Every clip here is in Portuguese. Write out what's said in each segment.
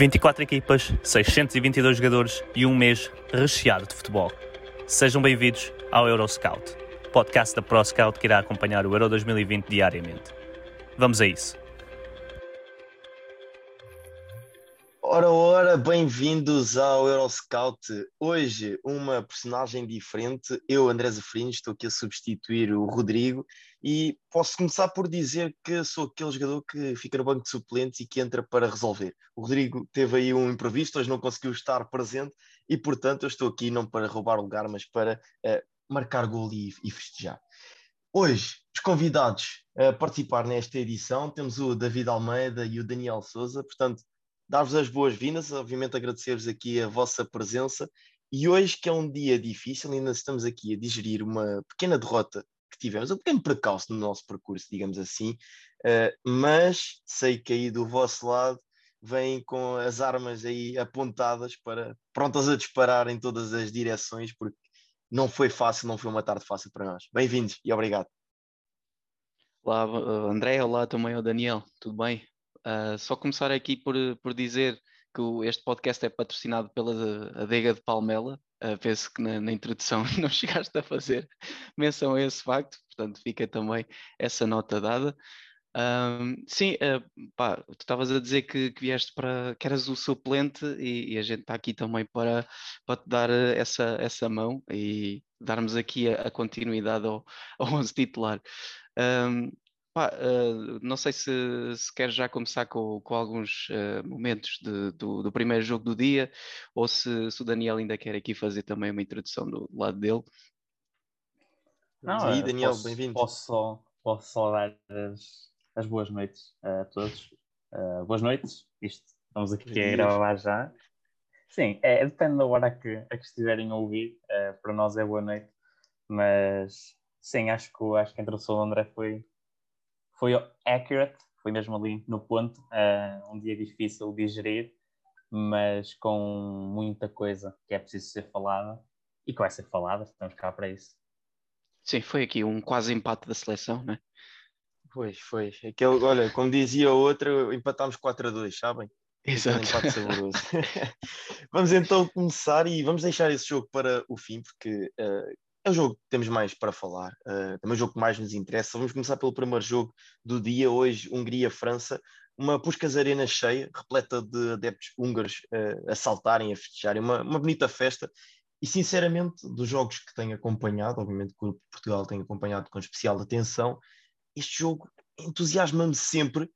24 equipas, 622 jogadores e um mês recheado de futebol. Sejam bem-vindos ao Euroscout, podcast da ProScout que irá acompanhar o Euro 2020 diariamente. Vamos a isso. Ora, bem-vindos ao Euroscout. Hoje, uma personagem diferente. Eu, André Zafrino, estou aqui a substituir o Rodrigo e posso começar por dizer que sou aquele jogador que fica no banco de suplentes e que entra para resolver. O Rodrigo teve aí um imprevisto, hoje não conseguiu estar presente e, portanto, eu estou aqui não para roubar lugar, mas para uh, marcar gol e, e festejar. Hoje, os convidados a participar nesta edição temos o David Almeida e o Daniel Souza, portanto, dar-vos as boas-vindas, obviamente agradecer-vos aqui a vossa presença. E hoje, que é um dia difícil, ainda estamos aqui a digerir uma pequena derrota que tivemos, um pequeno precalço no nosso percurso, digamos assim, uh, mas sei que aí do vosso lado vêm com as armas aí apontadas para prontas a disparar em todas as direções, porque não foi fácil, não foi uma tarde fácil para nós. Bem-vindos e obrigado. Olá, André, olá também ao Daniel, tudo bem? Uh, só começar aqui por, por dizer que o, este podcast é patrocinado pela Adega de Palmela. Uh, penso que na, na, introdução não chegaste a fazer menção a esse facto, portanto fica também essa nota dada. Um, sim, uh, pá, tu estavas a dizer que, que, vieste para que eras o suplente e, e a gente está aqui também para, para te dar essa, essa mão e darmos aqui a, a continuidade ao, ao 11 titular. Um, Pá, uh, não sei se, se queres já começar com, com alguns uh, momentos de, do, do, primeiro jogo do dia ou se, se, o Daniel ainda quer aqui fazer também uma introdução do lado dele. Não, aí, Daniel, bem-vindo. Posso só, posso só dar as, as boas noites a todos. Uh, boas noites. Isto, estamos aqui a gravar já. Sim, é, depende da hora que, a que estiverem a ouvir. para nós é boa noite. Mas sim, acho que, acho que a introdução do André foi, foi accurate, foi mesmo ali no ponto. Uh, um dia difícil de digerir, mas com muita coisa que é preciso ser falada e que vai ser falada, estamos cá para isso. Sim, foi aqui um quase empate da seleção, né? Pois, foi. Aquele, olha, como dizia o outro, empatámos 4 a 2, sabem? Exato. Um vamos então começar e vamos deixar esse jogo para o fim, porque uh, é o jogo que temos mais para falar, uh, também o jogo que mais nos interessa. Vamos começar pelo primeiro jogo do dia, hoje, Hungria-França. Uma Puskas Arena cheia, repleta de adeptos húngaros uh, a saltarem, a festejarem, uma, uma bonita festa. E sinceramente, dos jogos que tenho acompanhado, obviamente que o Portugal tem acompanhado com especial atenção, este jogo entusiasma-me sempre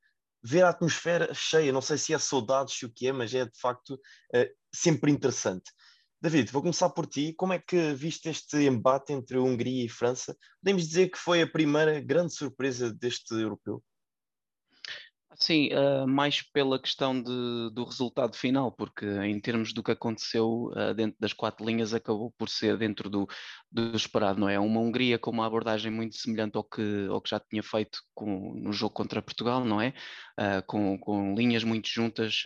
ver a atmosfera cheia. Não sei se é saudades, se o que é, mas é de facto uh, sempre interessante. David, vou começar por ti. Como é que viste este embate entre Hungria e França? Podemos dizer que foi a primeira grande surpresa deste europeu? Sim, uh, mais pela questão de, do resultado final, porque em termos do que aconteceu uh, dentro das quatro linhas, acabou por ser dentro do, do, esperado, não é? Uma Hungria com uma abordagem muito semelhante ao que, ao que já tinha feito com, no jogo contra Portugal, não é? Uh, com, com, linhas muito juntas,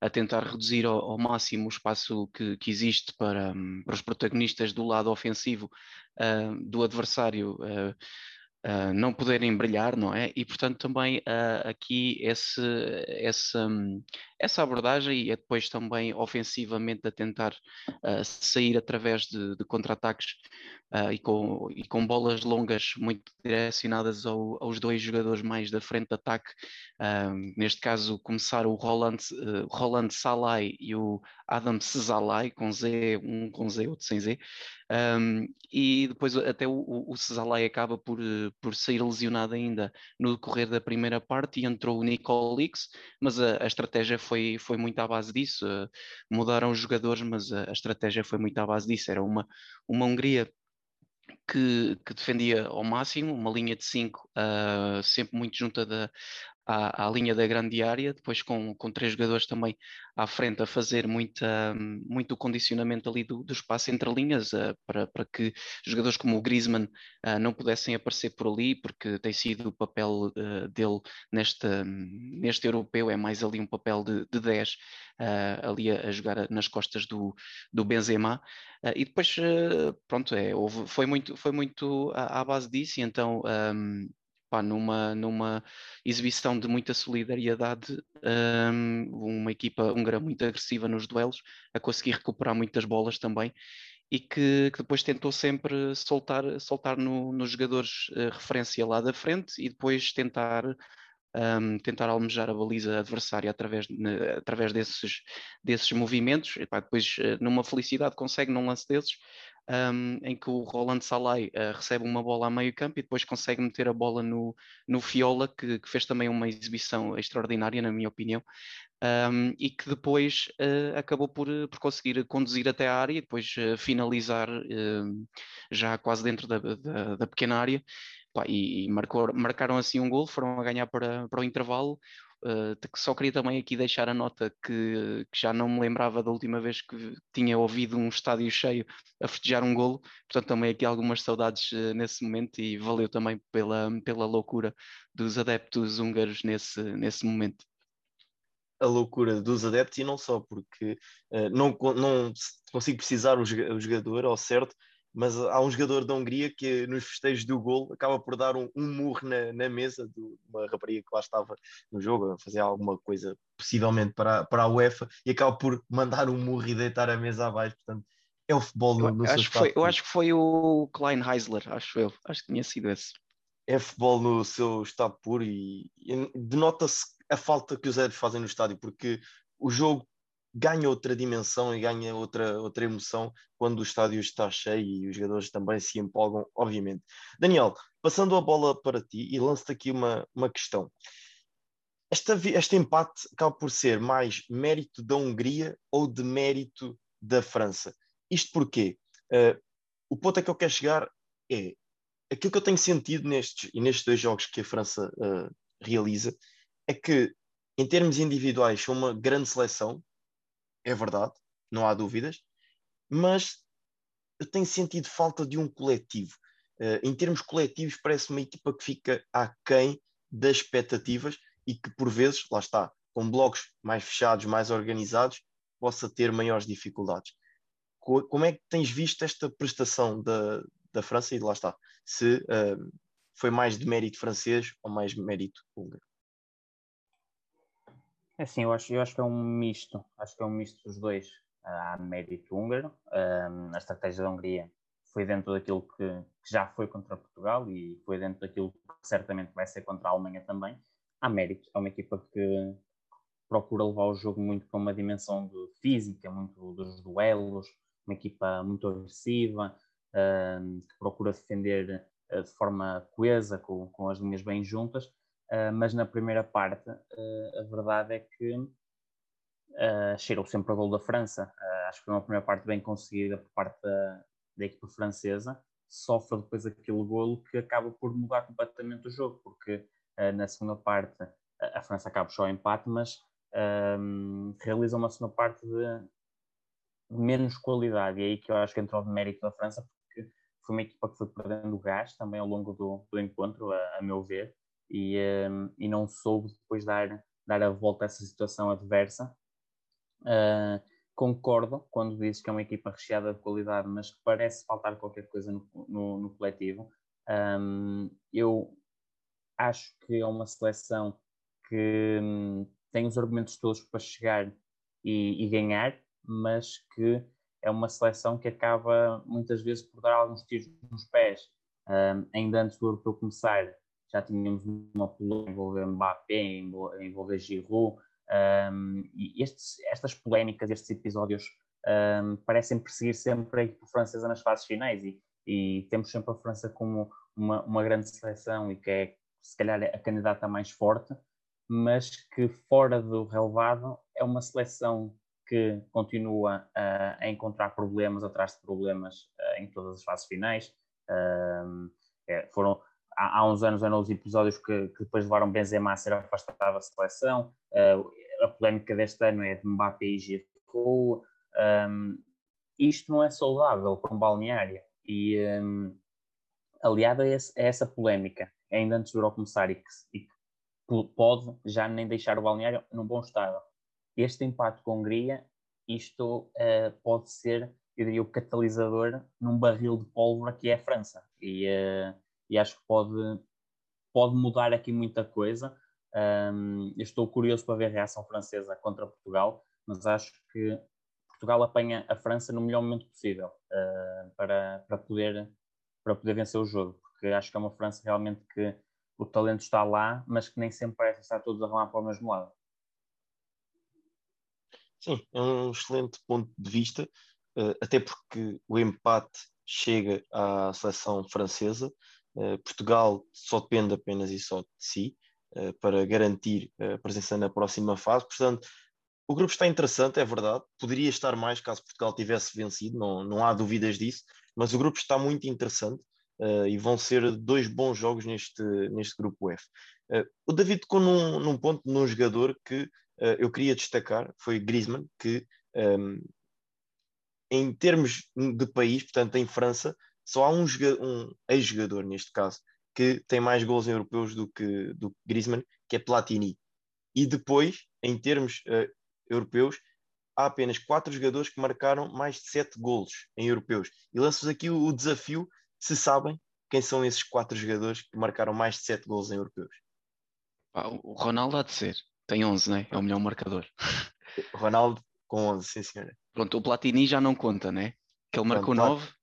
a tentar reduzir ao, ao, máximo o espaço que, que existe para, um, para os protagonistas do lado ofensivo do adversário uh, não poderem brilhar, não é? E portanto também uh, aqui esse, esse, um, essa abordagem e é depois também ofensivamente a tentar uh, sair através de, de contra-ataques e, com, e com bolas longas muito direcionadas ao, aos dois jogadores mais da frente de ataque, neste caso começar o Roland, Roland Salai e o Adam Cesalai, com Z, um com Z, outro sem Z, um, e depois até o, o acaba por, por sair lesionado ainda no decorrer da primeira parte e entrou o Nicolix, mas a, a estratégia foi foi, muito à base disso. Uh, mudaram os jogadores, mas a, a, estratégia foi muito à base disso. Era uma, uma Hungria que, que, defendia ao máximo, uma linha de 5 uh, sempre muito junta da, à, à, linha da grande área, depois com, com três jogadores também à frente a fazer muita, muito condicionamento ali do, do espaço entre linhas, uh, para, para que jogadores como o Griezmann uh, não pudessem aparecer por ali, porque tem sido o papel uh, dele neste, neste europeu, é mais ali um papel de, de 10, ali a, a, jogar nas costas do, do Benzema, e depois, pronto, é, houve, foi muito, foi muito à, à base disso, e então um, pá, numa, numa exibição de muita solidariedade, um, uma equipa húngara muito agressiva nos duelos, a conseguir recuperar muitas bolas também, e que, que depois tentou sempre soltar, soltar no, nos jogadores uh, referência lá da frente e depois tentar um, tentar almejar a baliza adversária através, através desses, desses movimentos. E, pá, depois, eh, numa felicidade, consegue num lance desses um, em que o Roland Salai uh, recebe uma bola a meio campo e depois consegue meter a bola no, no Fiola, que, que fez também uma exibição extraordinária, na minha opinião, um, e que depois uh, acabou por, por conseguir conduzir até a área e depois uh, finalizar já quase dentro da, da, da pequena área. E, e marcou, marcaram assim um gol, foram a ganhar para, para o intervalo. Uh, só queria também aqui deixar a nota que, que, já não me lembrava da última vez que tinha ouvido um estádio cheio a festejar um golo, portanto também aqui algumas saudades uh, nesse momento e valeu também pela, pela loucura dos adeptos húngaros nesse, nesse momento. A loucura dos adeptos e não só, porque uh, não, não consigo precisar o jogador ao certo, mas há um jogador da Hungria que nos festejos do gol acaba por dar um, um murro na, na, mesa de uma rapariga que lá estava no jogo a fazer alguma coisa possivelmente para, para a UEFA e acaba por mandar um murro e deitar a mesa abaixo, portanto é o futebol no, no acho seu foi, Eu acho que foi o Klein Heisler, acho eu, acho que tinha sido esse. É futebol no seu estado puro e, e denota-se a falta que os adeptos fazem no estádio, porque o jogo ganha outra dimensão e ganha outra, outra emoção quando o estádio está cheio e os jogadores também se empolgam, obviamente. Daniel, passando a bola para ti e lanço-te aqui uma, uma questão. Esta, este empate acaba por ser mais mérito da Hungria ou de mérito da França? Isto porquê? Uh, o ponto a que eu quero chegar é aquilo que eu tenho sentido nestes, e nestes dois jogos que a França uh, realiza é que, em termos individuais, são uma grande seleção, é verdade, não há dúvidas, mas eu tenho sentido falta de um coletivo. Uh, em termos coletivos, parece uma equipa que fica aquém das expectativas e que, por vezes, lá está, com blocos mais fechados, mais organizados, possa ter maiores dificuldades. Co como é que tens visto esta prestação da, da França? E lá está, se uh, foi mais de mérito francês ou mais de mérito húngaro? É assim, eu acho, eu acho que é um misto, acho que é um misto dos dois. Há mérito húngaro, a estratégia da Hungria foi dentro daquilo que, que, já foi contra Portugal e foi dentro daquilo que certamente vai ser contra a Alemanha também. Há mérito, é uma equipa que procura levar o jogo muito com uma dimensão física, muito dos duelos, uma equipa muito agressiva, que procura defender eh, de forma coesa, com, com as linhas bem juntas, Uh, mas na primeira parte, uh, a verdade é que uh, cheirou sempre a gol da França. acho que foi uma primeira parte bem conseguida por parte da, da equipa francesa. Sofre depois aquele golo que acaba por mudar completamente o jogo, porque na segunda parte a, França acaba só o empate, mas realiza uma segunda parte de, menos qualidade. E é aí que eu acho que entrou de mérito da França, porque foi uma equipa que foi perdendo gás também ao longo do, do encontro, a, a meu ver e, um, e não soube depois dar, dar a volta a essa situação adversa. Uh, concordo quando dizes que é uma equipa recheada de qualidade, mas que parece faltar qualquer coisa no, no, no coletivo. Um, eu acho que é uma seleção que um, tem os argumentos todos para chegar e, e, ganhar, mas que é uma seleção que acaba muitas vezes por dar alguns tiros nos pés. Um, ainda antes do europeu começar, já tínhamos uma polêmica envolver Mbappé, envolver Giroud, um, e estes, estas polémicas, estes episódios um, parecem perseguir sempre a equipe francesa nas fases finais e, e, temos sempre a França como uma, uma grande seleção e que é se calhar a candidata mais forte, mas que fora do relevado é uma seleção que continua a encontrar problemas atrás de problemas uh, em todas as fases finais. Uh, é, foram há, há, uns anos eram os episódios que, que depois levaram Benzema a ser afastado da seleção, uh, a polémica deste ano é de Mbappé e Giroud, um, isto não é saudável para um balneário. E um, aliado a, esse, a, essa polémica, ainda antes do Euro começar e que, e que, pode já nem deixar o balneário num bom estado. Este empate com a Hungria, isto uh, pode ser, eu diria, o catalisador num barril de pólvora que é a França. E, uh, e acho que pode, pode mudar aqui muita coisa. Um, estou curioso para ver a reação francesa contra Portugal, mas acho que Portugal apanha a França no melhor momento possível uh, para, para, poder, para poder vencer o jogo, porque acho que é uma França realmente que o talento está lá, mas que nem sempre parece estar todos a ramar para o mesmo lado. Sim, é um excelente ponto de vista, uh, até porque o empate chega à seleção francesa. Uh, Portugal só depende apenas e só de si para garantir a presença na próxima fase. Portanto, o grupo está interessante, é verdade. Poderia estar mais caso Portugal tivesse vencido, não, não há dúvidas disso. Mas o grupo está muito interessante e vão ser dois bons jogos neste, neste grupo F. O David tocou num, num ponto, num jogador que eu queria destacar, foi Griezmann, que ehm, em termos de país, portanto em França, só há um, um ex-jogador neste caso que tem mais gols europeus do que, do que Griezmann, que é Platini. E depois, em termos uh, europeus, há apenas quatro jogadores que marcaram mais de sete golos em europeus. E lanço-vos aqui o, o, desafio, se sabem quem são esses quatro jogadores que marcaram mais de sete golos em europeus. Ah, o Ronaldo há de ser. Tem 11, né? É o melhor marcador. Ronaldo com 11, sim senhora. Pronto, o Platini já não conta, né? Que ele marcou Pronto, 9.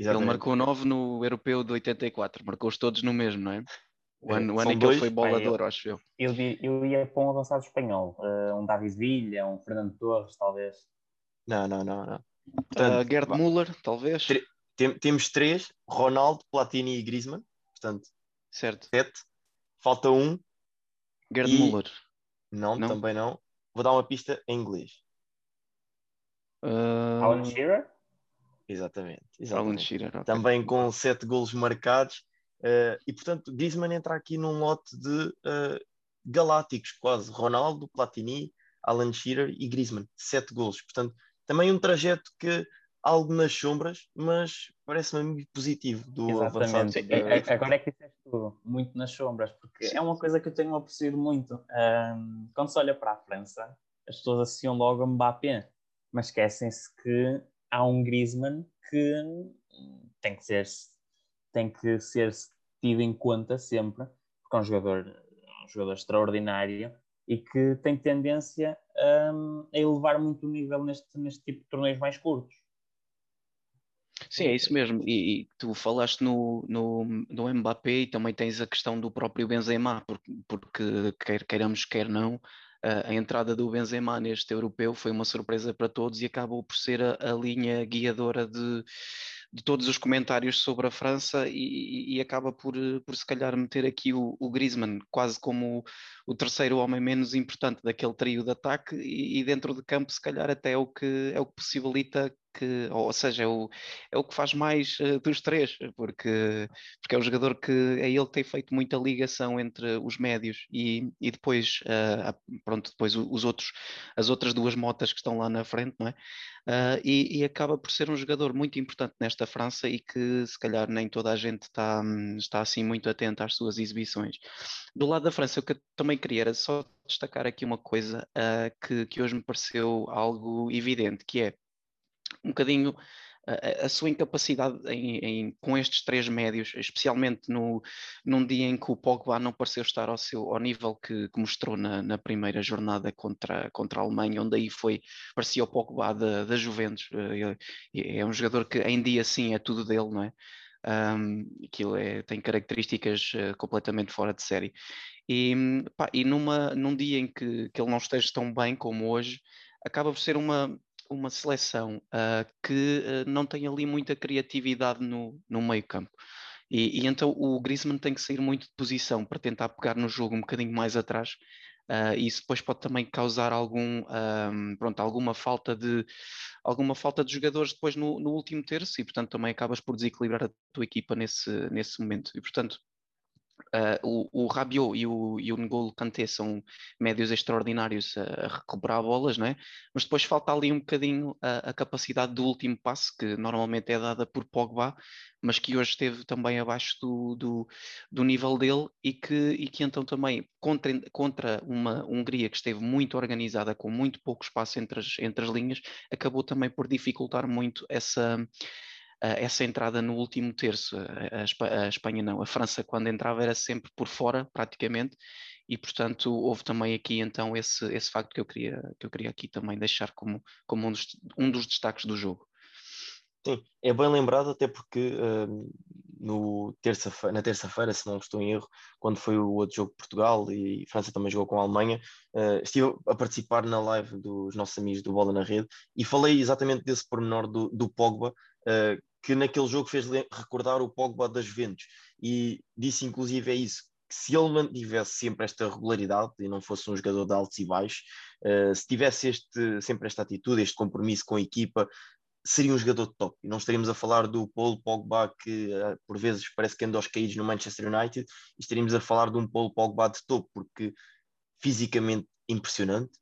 Exatamente. Ele marcou 9 no europeu de 84. Marcou-os todos no mesmo, não é? O ano, o ano em que ele foi bolador, acho eu. Eu, eu ia para um avançado espanhol, uh, um David Villa, um Fernando Torres, talvez. Não, não, não. não. Portanto, uh, Gerd Müller, talvez. Tem, temos três: Ronaldo, Platini e Griezmann. Portanto, certo. sete. Falta um. Gerd e... Müller. Não, não, também não. Vou dar uma pista em inglês. Uh... Alan Shearer? Exatamente. exatamente. Alan Shearer, okay. Também com sete golos marcados Uh, e portanto, Griezmann entra aqui num lote de uh, galácticos, quase. Ronaldo, Platini, Alan Shearer e Griezmann, sete golos. Portanto, também um trajeto que algo nas sombras, mas parece-me muito positivo do Exatamente. avançado. Sim, é, agora é que disseste tudo, muito nas sombras, porque é uma coisa que eu tenho apreciado muito. Um, quando se olha para a França, as pessoas associam logo a Mbappé, mas esquecem-se que há um Griezmann que tem que ser tem que ser tido em conta sempre, porque é um jogador, um jogador extraordinário e que tem tendência um, a elevar muito o nível neste, neste tipo de torneios mais curtos. Sim, é isso mesmo. E, e, tu falaste no, no, no Mbappé e também tens a questão do próprio Benzema, porque, porque quer queiramos, quer não, a entrada do Benzema neste europeu foi uma surpresa para todos e acabou por ser a, a linha guiadora de, de todos os comentários sobre a França e, e acaba por, por se calhar meter aqui o, o Griezmann quase como o, o, terceiro homem menos importante daquele trio de ataque e, e, dentro de campo se calhar até é o que é o que possibilita que, ou seja, é o, é o que faz mais uh, dos três, porque, porque é o jogador que é ele que tem feito muita ligação entre os médios e, e depois, uh, pronto, depois os outros, as outras duas motas que estão lá na frente, não é? Uh, e, e, acaba por ser um jogador muito importante nesta França e que se calhar nem toda a gente está, está assim muito atenta às suas exibições. Do lado da França, o que eu também queria era só destacar aqui uma coisa que, que hoje me pareceu algo evidente, que é um bocadinho a, a sua incapacidade em, em, com estes três médios, especialmente no, num dia em que o Pogba não pareceu estar ao, seu, ao nível que, que mostrou na, na, primeira jornada contra, contra a Alemanha, onde aí foi, parecia o Pogba da, da Juventus. É, é um jogador que em dia sim é tudo dele, não é? Um, aquilo é, tem características uh, completamente fora de série. E, pá, e numa, num dia em que, que ele não esteja tão bem como hoje, acaba por ser uma, uma seleção uh, que uh, não tem ali muita criatividade no, no meio campo. E, e, então o Griezmann tem que sair muito de posição para tentar pegar no jogo um bocadinho mais atrás. Uh, e isso depois pode também causar algum, um, pronto, alguma falta de alguma falta de jogadores depois no, no, último terço e portanto também acabas por desequilibrar a tua equipa nesse, nesse momento. E portanto Uh, o, o Rabiot e o, e o N'Golo Kanté são médios extraordinários a, a, recuperar bolas, não é? mas depois falta ali um bocadinho a, a, capacidade do último passe, que normalmente é dada por Pogba, mas que hoje esteve também abaixo do, do, do nível dele e que, e que então também contra, contra uma Hungria que esteve muito organizada, com muito pouco espaço entre as, entre as linhas, acabou também por dificultar muito essa essa entrada no último terço. A, Espanha não, a França quando entrava era sempre por fora, praticamente, e portanto houve também aqui então esse, esse facto que eu queria, que eu queria aqui também deixar como, como um, dos, um dos destaques do jogo. Sim, é bem lembrado até porque uh, no terça na terça-feira, se não estou em erro, quando foi o outro jogo de Portugal e França também jogou com a Alemanha, uh, estive a participar na live dos nossos amigos do Bola na Rede e falei exatamente desse pormenor do, do Pogba, uh, que naquele jogo fez recordar o Pogba das Juventus e disse inclusive é isso que se ele mantivesse sempre esta regularidade e não fosse um jogador de altos e baixos, uh, se tivesse este, sempre esta atitude, este compromisso com a equipa, seria um jogador de top. E não estaríamos a falar do Paulo Pogba que uh, por vezes parece que anda aos caídos no Manchester United, e estaríamos a falar de um Paulo Pogba de topo, porque fisicamente impressionante,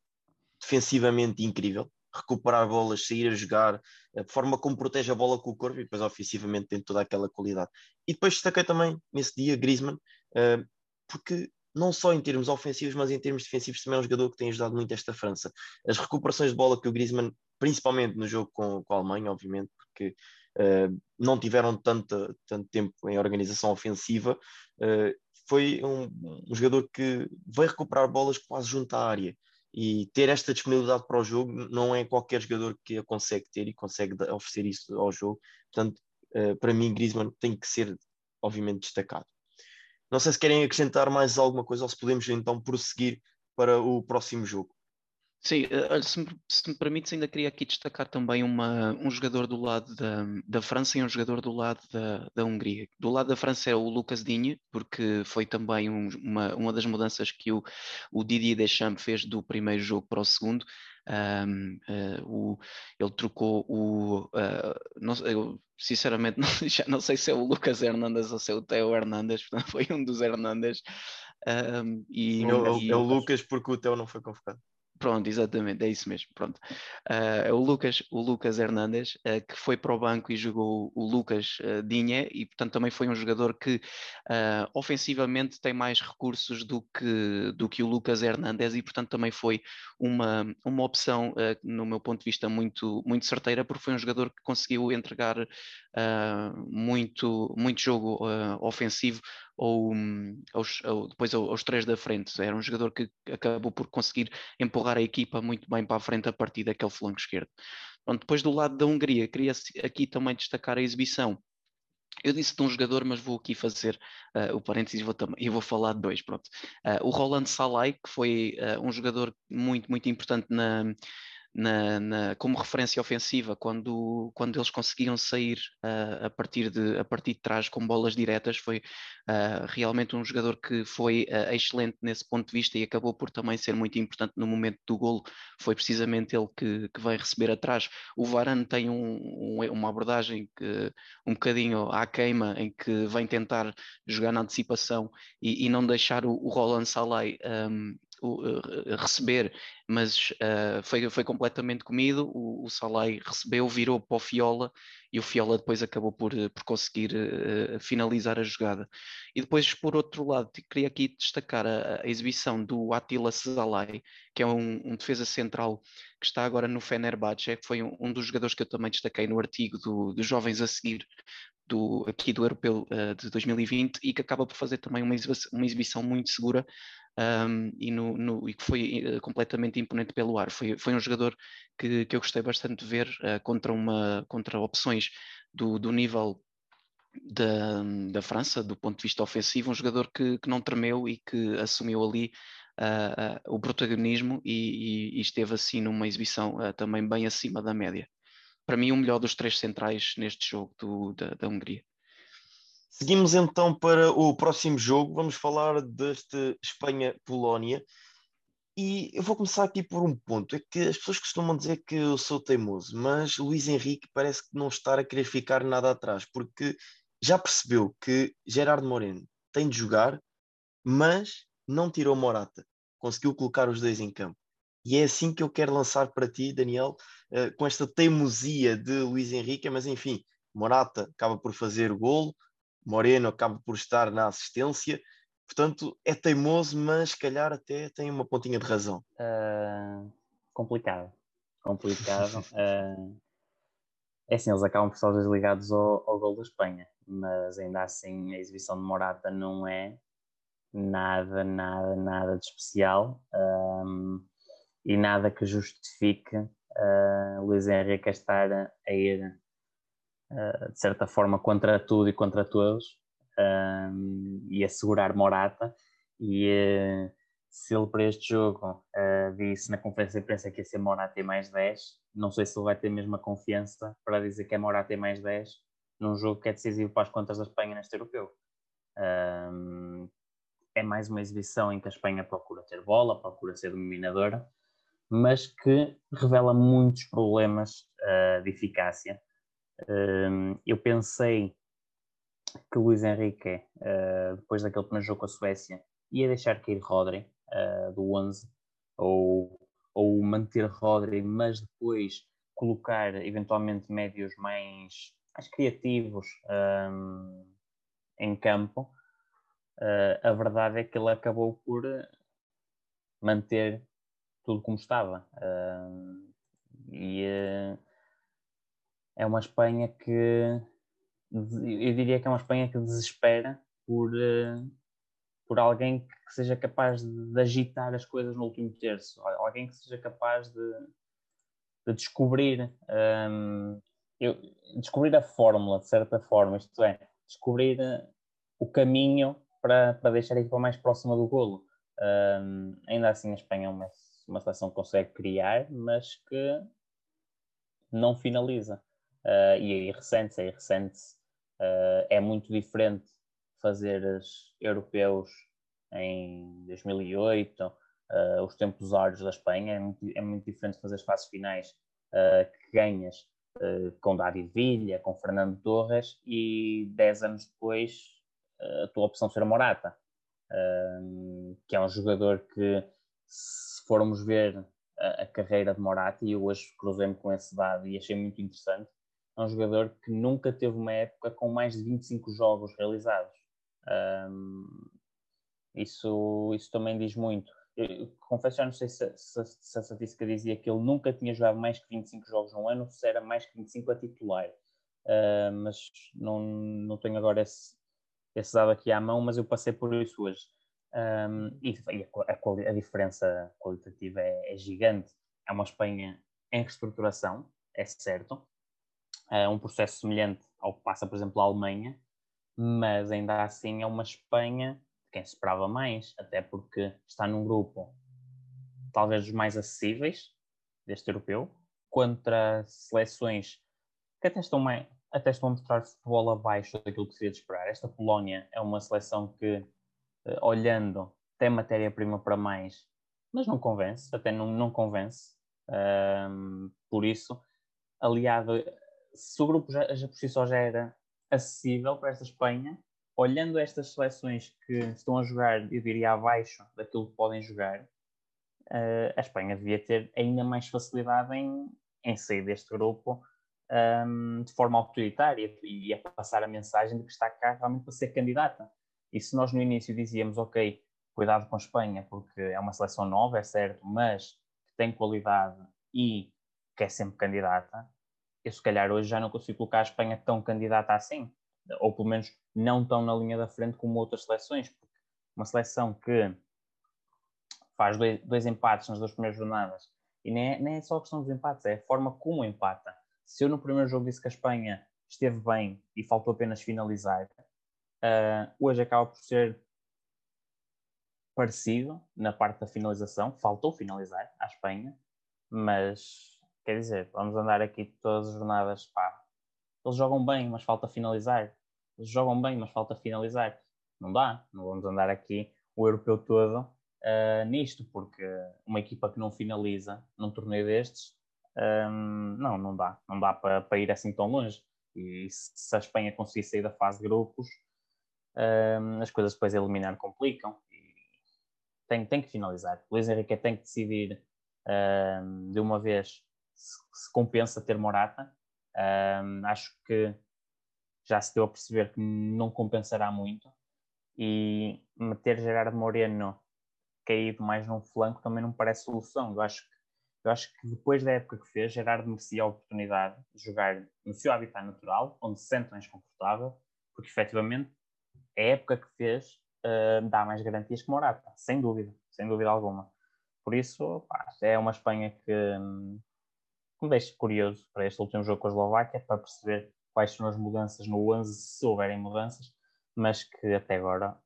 defensivamente incrível, recuperar bolas, sair a jogar, a forma como protege a bola com o corpo e depois ofensivamente tem toda aquela qualidade. E depois destaquei também nesse dia Griezmann, uh, porque não só em termos ofensivos, mas em termos defensivos também é um jogador que tem ajudado muito esta França. As recuperações de bola que o Griezmann, principalmente no jogo com, com a Alemanha, obviamente, porque uh, não tiveram tanto, tanto tempo em organização ofensiva, uh, foi um, um, jogador que veio recuperar bolas quase junto à área e ter esta disponibilidade para o jogo não é qualquer jogador que a consegue ter e consegue oferecer isso ao jogo. Portanto, uh, para mim, Griezmann tem que ser, obviamente, destacado. Não sei se querem acrescentar mais alguma coisa ou se podemos então prosseguir para o próximo jogo. Sim, eh, se me, se me permites, ainda queria aqui destacar também uma, um jogador do lado da, da França e um jogador do lado da, da Hungria. Do lado da França é o Lucas Digne, porque foi também um, uma, uma das mudanças que o, o Didier Deschamps fez do primeiro jogo para o segundo. Um, uh, eh, o, ele trocou o. Uh, não, eu, sinceramente, não, já não sei se é o Lucas Hernandes ou se é o Theo Hernandes, foi um dos Hernandes. Um, e, é, o, e, é o Lucas porque o Theo não foi convocado. Pronto, exatamente, é isso mesmo. Pronto. Uh, o Lucas, o Lucas Hernandes, uh, que foi para o banco e jogou o Lucas uh, Dinha, e portanto também foi um jogador que ofensivamente tem mais recursos do que, do que o Lucas Hernandes, e portanto também foi uma, uma opção, no meu ponto de vista, muito, muito certeira, porque foi um jogador que conseguiu entregar muito, muito jogo ofensivo ou, aos, ou depois aos três da frente. Era um jogador que acabou por conseguir empurrar a equipa muito bem para a frente a partir daquele flanco esquerdo. Pronto, depois do lado da Hungria, queria aqui também destacar a exibição eu disse de um jogador, mas vou aqui fazer uh, o parênteses e vou, e vou falar de dois. Pronto. Uh, o Roland Salai, que foi uh, um jogador muito, muito importante na, na, na, como referência ofensiva quando, quando eles conseguiam sair uh, a, partir de, a partir de trás com bolas diretas. Foi uh, realmente um jogador que foi uh, excelente nesse ponto de vista e acabou por também ser muito importante no momento do golo. Foi precisamente ele que, que vai receber atrás. O Varane tem um, um, uma abordagem que, um bocadinho à queima, em que vem tentar jogar na antecipação e, e não deixar o, o Roland Salai um, uh, receber, mas uh, foi, foi completamente comido. O, o Salai recebeu, virou para o Fiola e o Fiola depois acabou por, eh, por conseguir uh, finalizar a jogada. E depois, por outro lado, queria aqui destacar a, a exibição do Attila Salai, que é um, um, defesa central que está agora no Fenerbahçe, que foi um, um, dos jogadores que eu também destaquei no artigo do, dos jovens a seguir do, aqui do Europeu uh, de 2020 e que acaba por fazer também uma exibição, uma exibição muito segura um, e, no, no, e, que foi uh, completamente imponente pelo ar. Foi, foi um jogador que, que eu gostei bastante de ver uh, contra, uma, contra opções do, do nível da, da França, do ponto de vista ofensivo, um jogador que, que não tremeu e que assumiu ali uh, o protagonismo e, e, e, esteve assim numa exibição também bem acima da média. Para mim, o melhor dos três centrais neste jogo do, da, da Hungria. Seguimos então para o próximo jogo. Vamos falar deste Espanha-Polónia. E eu vou começar aqui por um ponto: é que as pessoas costumam dizer que eu sou teimoso, mas Luís Henrique parece que não está a querer ficar nada atrás, porque já percebeu que Gerardo Moreno tem de jogar mas não tirou Morata, conseguiu colocar os dois em campo. E é assim que eu quero lançar para ti, Daniel, uh, com esta teimosia de Luís Henrique, mas enfim, Morata acaba por fazer o golo, Moreno acaba por estar na assistência, portanto é teimoso, mas se calhar até tem uma pontinha de razão. Uh, complicado, complicado. uh, é assim, eles acabam por estar desligados ao, ao gol da Espanha, mas ainda assim a exibição de Morata não é nada, nada, nada de especial um, e nada que justifique uh, Luís Henrique a estar a ir uh, de certa forma contra tudo e contra todos um, e assegurar Morata e uh, se ele para este jogo disse na conferência de imprensa que ia ser Morata e mais 10 não sei se ele vai ter a mesma confiança para dizer que é Morata e mais 10 num jogo que é decisivo para as contas da Espanha neste europeu um, é mais uma exibição em que a Espanha procura ter bola, procura ser dominadora, mas que revela muitos problemas uh, de eficácia. Eu pensei que Luís Henrique, uh, depois daquele primeiro jogo com a Suécia, ia deixar cair Rodri do 11, ou, ou manter Rodri, mas depois colocar eventualmente médios mais, mais criativos em campo uh, a verdade é que ele acabou por manter tudo como estava. E é uma Espanha que eu diria que é uma Espanha que desespera por, por alguém que seja capaz de agitar as coisas no último terço, alguém que seja capaz de, de descobrir um, eu, descobrir a fórmula de certa forma, isto é, descobrir o caminho para, para deixar a equipa mais próxima do golo. Um, ainda assim, a Espanha é uma, uma seleção que consegue criar, mas que não finaliza. Uh, e aí recente, aí recente. Uh, é muito diferente fazer os europeus em 2008, uh, ah, os tempos áureos da Espanha, é muito, é muito diferente fazer as fases finais que ganhas com David Villa, com Fernando Torres e 10 anos depois a tua opção ser Morata, que é um jogador que, se formos ver a, a carreira de Morata, e eu hoje cruzei-me com esse dado e achei muito interessante, é um jogador que nunca teve uma época com mais de 25 jogos realizados. Um, isso, isso também diz muito. Eu, confesso, já não sei se, se, se, a estatística dizia que ele nunca tinha jogado mais que 25 jogos num ano, se era mais que 25 a titular. Uh, mas não, não tenho agora esse, esse dado aqui à mão, mas eu passei por isso hoje. Um, e a, a, a, diferença qualitativa é, é, gigante. É uma Espanha em reestruturação, é certo. É um processo semelhante ao que passa, por exemplo, a Alemanha, mas ainda assim é uma Espanha quem se esperava mais, até porque está num grupo talvez dos mais acessíveis deste europeu, contra seleções que até estão mais, até estão a mostrar futebol abaixo daquilo que seria de esperar. Esta Polónia é uma seleção que, eh, olhando, tem matéria-prima para mais, mas não convence, até não, não convence. Por isso, aliado, se o grupo já, já por si só já era acessível para esta Espanha, olhando estas seleções que estão a jogar, eu diria, abaixo daquilo que podem jogar, uh, a Espanha devia ter ainda mais facilidade em, em sair deste grupo um, de forma autoritária e a passar a mensagem de que está cá realmente para ser candidata. E se nós no início dizíamos, ok, cuidado com a Espanha, porque é uma seleção nova, é certo, mas que tem qualidade e que é sempre candidata, eu se calhar hoje já não consigo colocar a Espanha tão candidata assim, ou pelo menos não tão na linha da frente como outras seleções, porque uma seleção que faz dois, dois empates nas duas primeiras jornadas, e nem é, nem é só a questão dos empates, é a forma como empata se eu no primeiro jogo disse que a Espanha esteve bem e faltou apenas finalizar, uh, hoje acaba por ser parecido na parte da finalização. Faltou finalizar à Espanha, mas quer dizer, vamos andar aqui todas as jornadas. Pá, eles jogam bem, mas falta finalizar. Eles jogam bem, mas falta finalizar. Não dá, não vamos andar aqui o europeu todo uh, nisto, porque uma equipa que não finaliza num torneio destes um, não, não dá. Não dá para, para ir assim tão longe. E se a Espanha conseguir sair da fase de grupos, um, as coisas depois a eliminar complicam. tem, tem que finalizar. Luís Henrique tem que decidir uh, de uma vez se, se compensa ter Morata. Uh, acho que já se deu a perceber que não compensará muito e meter Gerardo Moreno caído mais num flanco também não parece solução. Eu acho que, eu acho que depois da época que fez, Gerardo merecia a oportunidade de jogar no seu habitat natural, onde se sente mais confortável, porque efetivamente a época que fez uh, dá mais garantias que Morata, sem dúvida, sem dúvida alguma. Por isso, pá, é uma Espanha que, hum, me deixa curioso para este último jogo com a Eslováquia, para perceber quais são as mudanças no 11, se houverem mudanças, mas que até agora,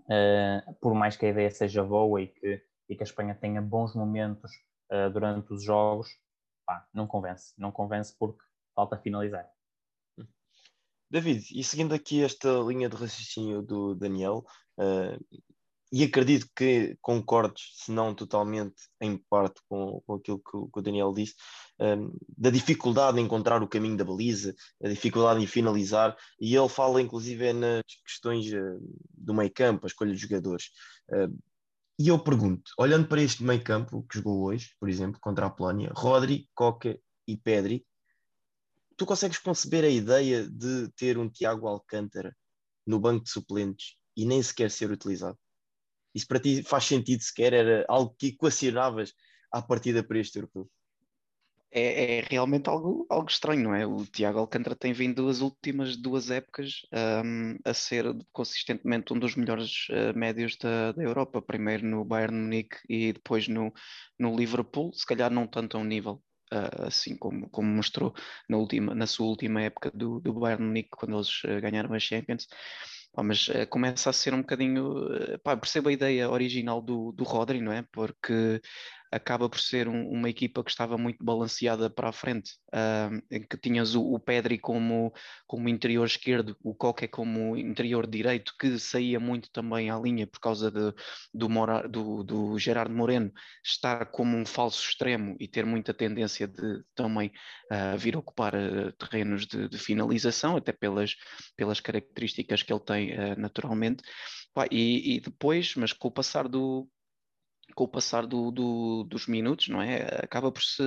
uh, por mais que a ideia seja boa e que, e que a Espanha tenha bons momentos uh, durante os jogos, pá, não convence. Não convence porque falta finalizar. David, e seguindo aqui esta linha de raciocínio do Daniel, uh, e acredito que concordes, se não totalmente, em parte com, com aquilo que o, que o Daniel disse, um, da dificuldade em encontrar o caminho da baliza, a dificuldade em finalizar, e ele fala inclusive nas questões uh, do meio campo, a escolha de jogadores. Uh, e eu pergunto, olhando para este meio campo que jogou hoje, por exemplo, contra a Polónia, Rodri, Coca e Pedri, tu consegues conceber a ideia de ter um Tiago Alcântara no banco de suplentes e nem sequer ser utilizado? Isso para ti faz sentido sequer? Era algo que equacionavas à partida para este europeu? É, é, realmente algo, algo estranho, não é? O Tiago Alcântara tem vindo as últimas duas épocas um, a ser consistentemente um dos melhores uh, médios da, da Europa, primeiro no Bayern Munique e depois no, no Liverpool, se calhar não tanto a um nível uh, assim como, como mostrou na, última, na sua última época do, do Bayern Munique, quando eles uh, ganharam a Champions. Mas uh, começa a ser um bocadinho. Uh, pá, percebo a ideia original do, do Rodri, não é? Porque acaba por ser um, uma equipa que estava muito balanceada para a frente, uh, em que tinhas o, o, Pedri como, como interior esquerdo, o Coque como interior direito, que saía muito também à linha por causa de, do, Mora, do, do Gerardo Moreno estar como um falso extremo e ter muita tendência de também uh, vir ocupar uh, terrenos de, de, finalização, até pelas, pelas características que ele tem uh, naturalmente. e, e, depois, mas com o passar do, com o passar do, do, dos minutos, não é? Acaba por se,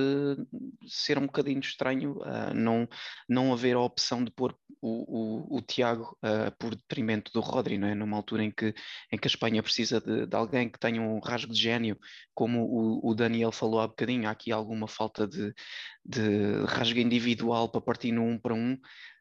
ser um bocadinho estranho uh, não, não haver a opção de pôr o, o, o Tiago uh, por detrimento do Rodri, não é? Numa altura em que, em que a Espanha precisa de, de alguém que tenha um rasgo de gênio, como o, o, Daniel falou há bocadinho, há aqui alguma falta de, de rasgo individual para partir no um para um,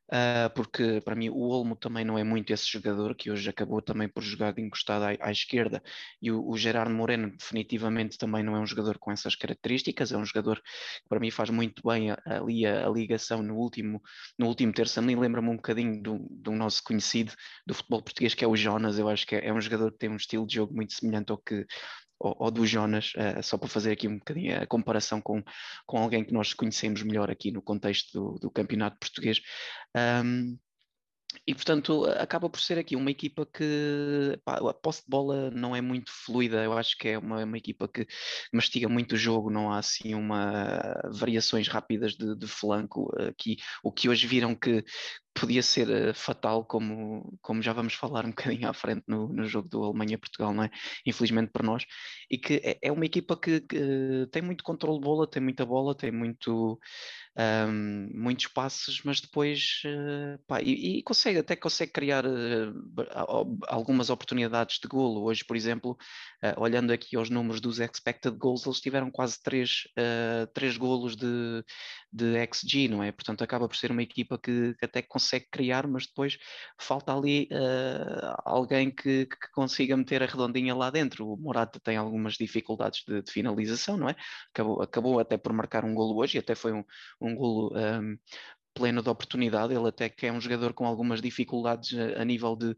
Uh, porque para mim o Olmo também não é muito esse jogador que hoje acabou também por jogar encostado à, à esquerda. E o, o, Gerardo Moreno definitivamente também não é um jogador com essas características, é um jogador que para mim faz muito bem ali a, a, ligação no último, no último terço, a lembra-me um bocadinho do, do nosso conhecido do futebol português que é o Jonas, eu acho que é, é um jogador que tem um estilo de jogo muito semelhante ao que ou, ou do Jonas, uh, só para fazer aqui um bocadinho a comparação com, com alguém que nós conhecemos melhor aqui no contexto do, do campeonato português. Um, e portanto acaba por ser aqui uma equipa que pá, a posse de bola não é muito fluida, eu acho que é uma, uma equipa que mastiga muito o jogo, não há assim uma variações rápidas de, de flanco aqui, o que hoje viram que podia ser uh, fatal, como, como já vamos falar um bocadinho à frente no, no jogo do Alemanha-Portugal, não é? Infelizmente para nós, e que é, é uma equipa que, que, tem muito controle de bola, tem muita bola, tem muito, um, muitos passes, mas depois uh, pá, e, e, consegue, até consegue criar uh, algumas oportunidades de golo. Hoje, por exemplo, olhando aqui aos números dos expected goals, eles tiveram quase três, três golos de, de XG, não é? Portanto, acaba por ser uma equipa que, que até consegue criar, mas depois falta ali uh, alguém que, que, consiga meter a redondinha lá dentro. O Morata tem algumas dificuldades de, de finalização, não é? Acabou, acabou, até por marcar um golo hoje, até foi um, um golo um, ehm, pleno de oportunidade. Ele até que é um jogador com algumas dificuldades a, a nível de,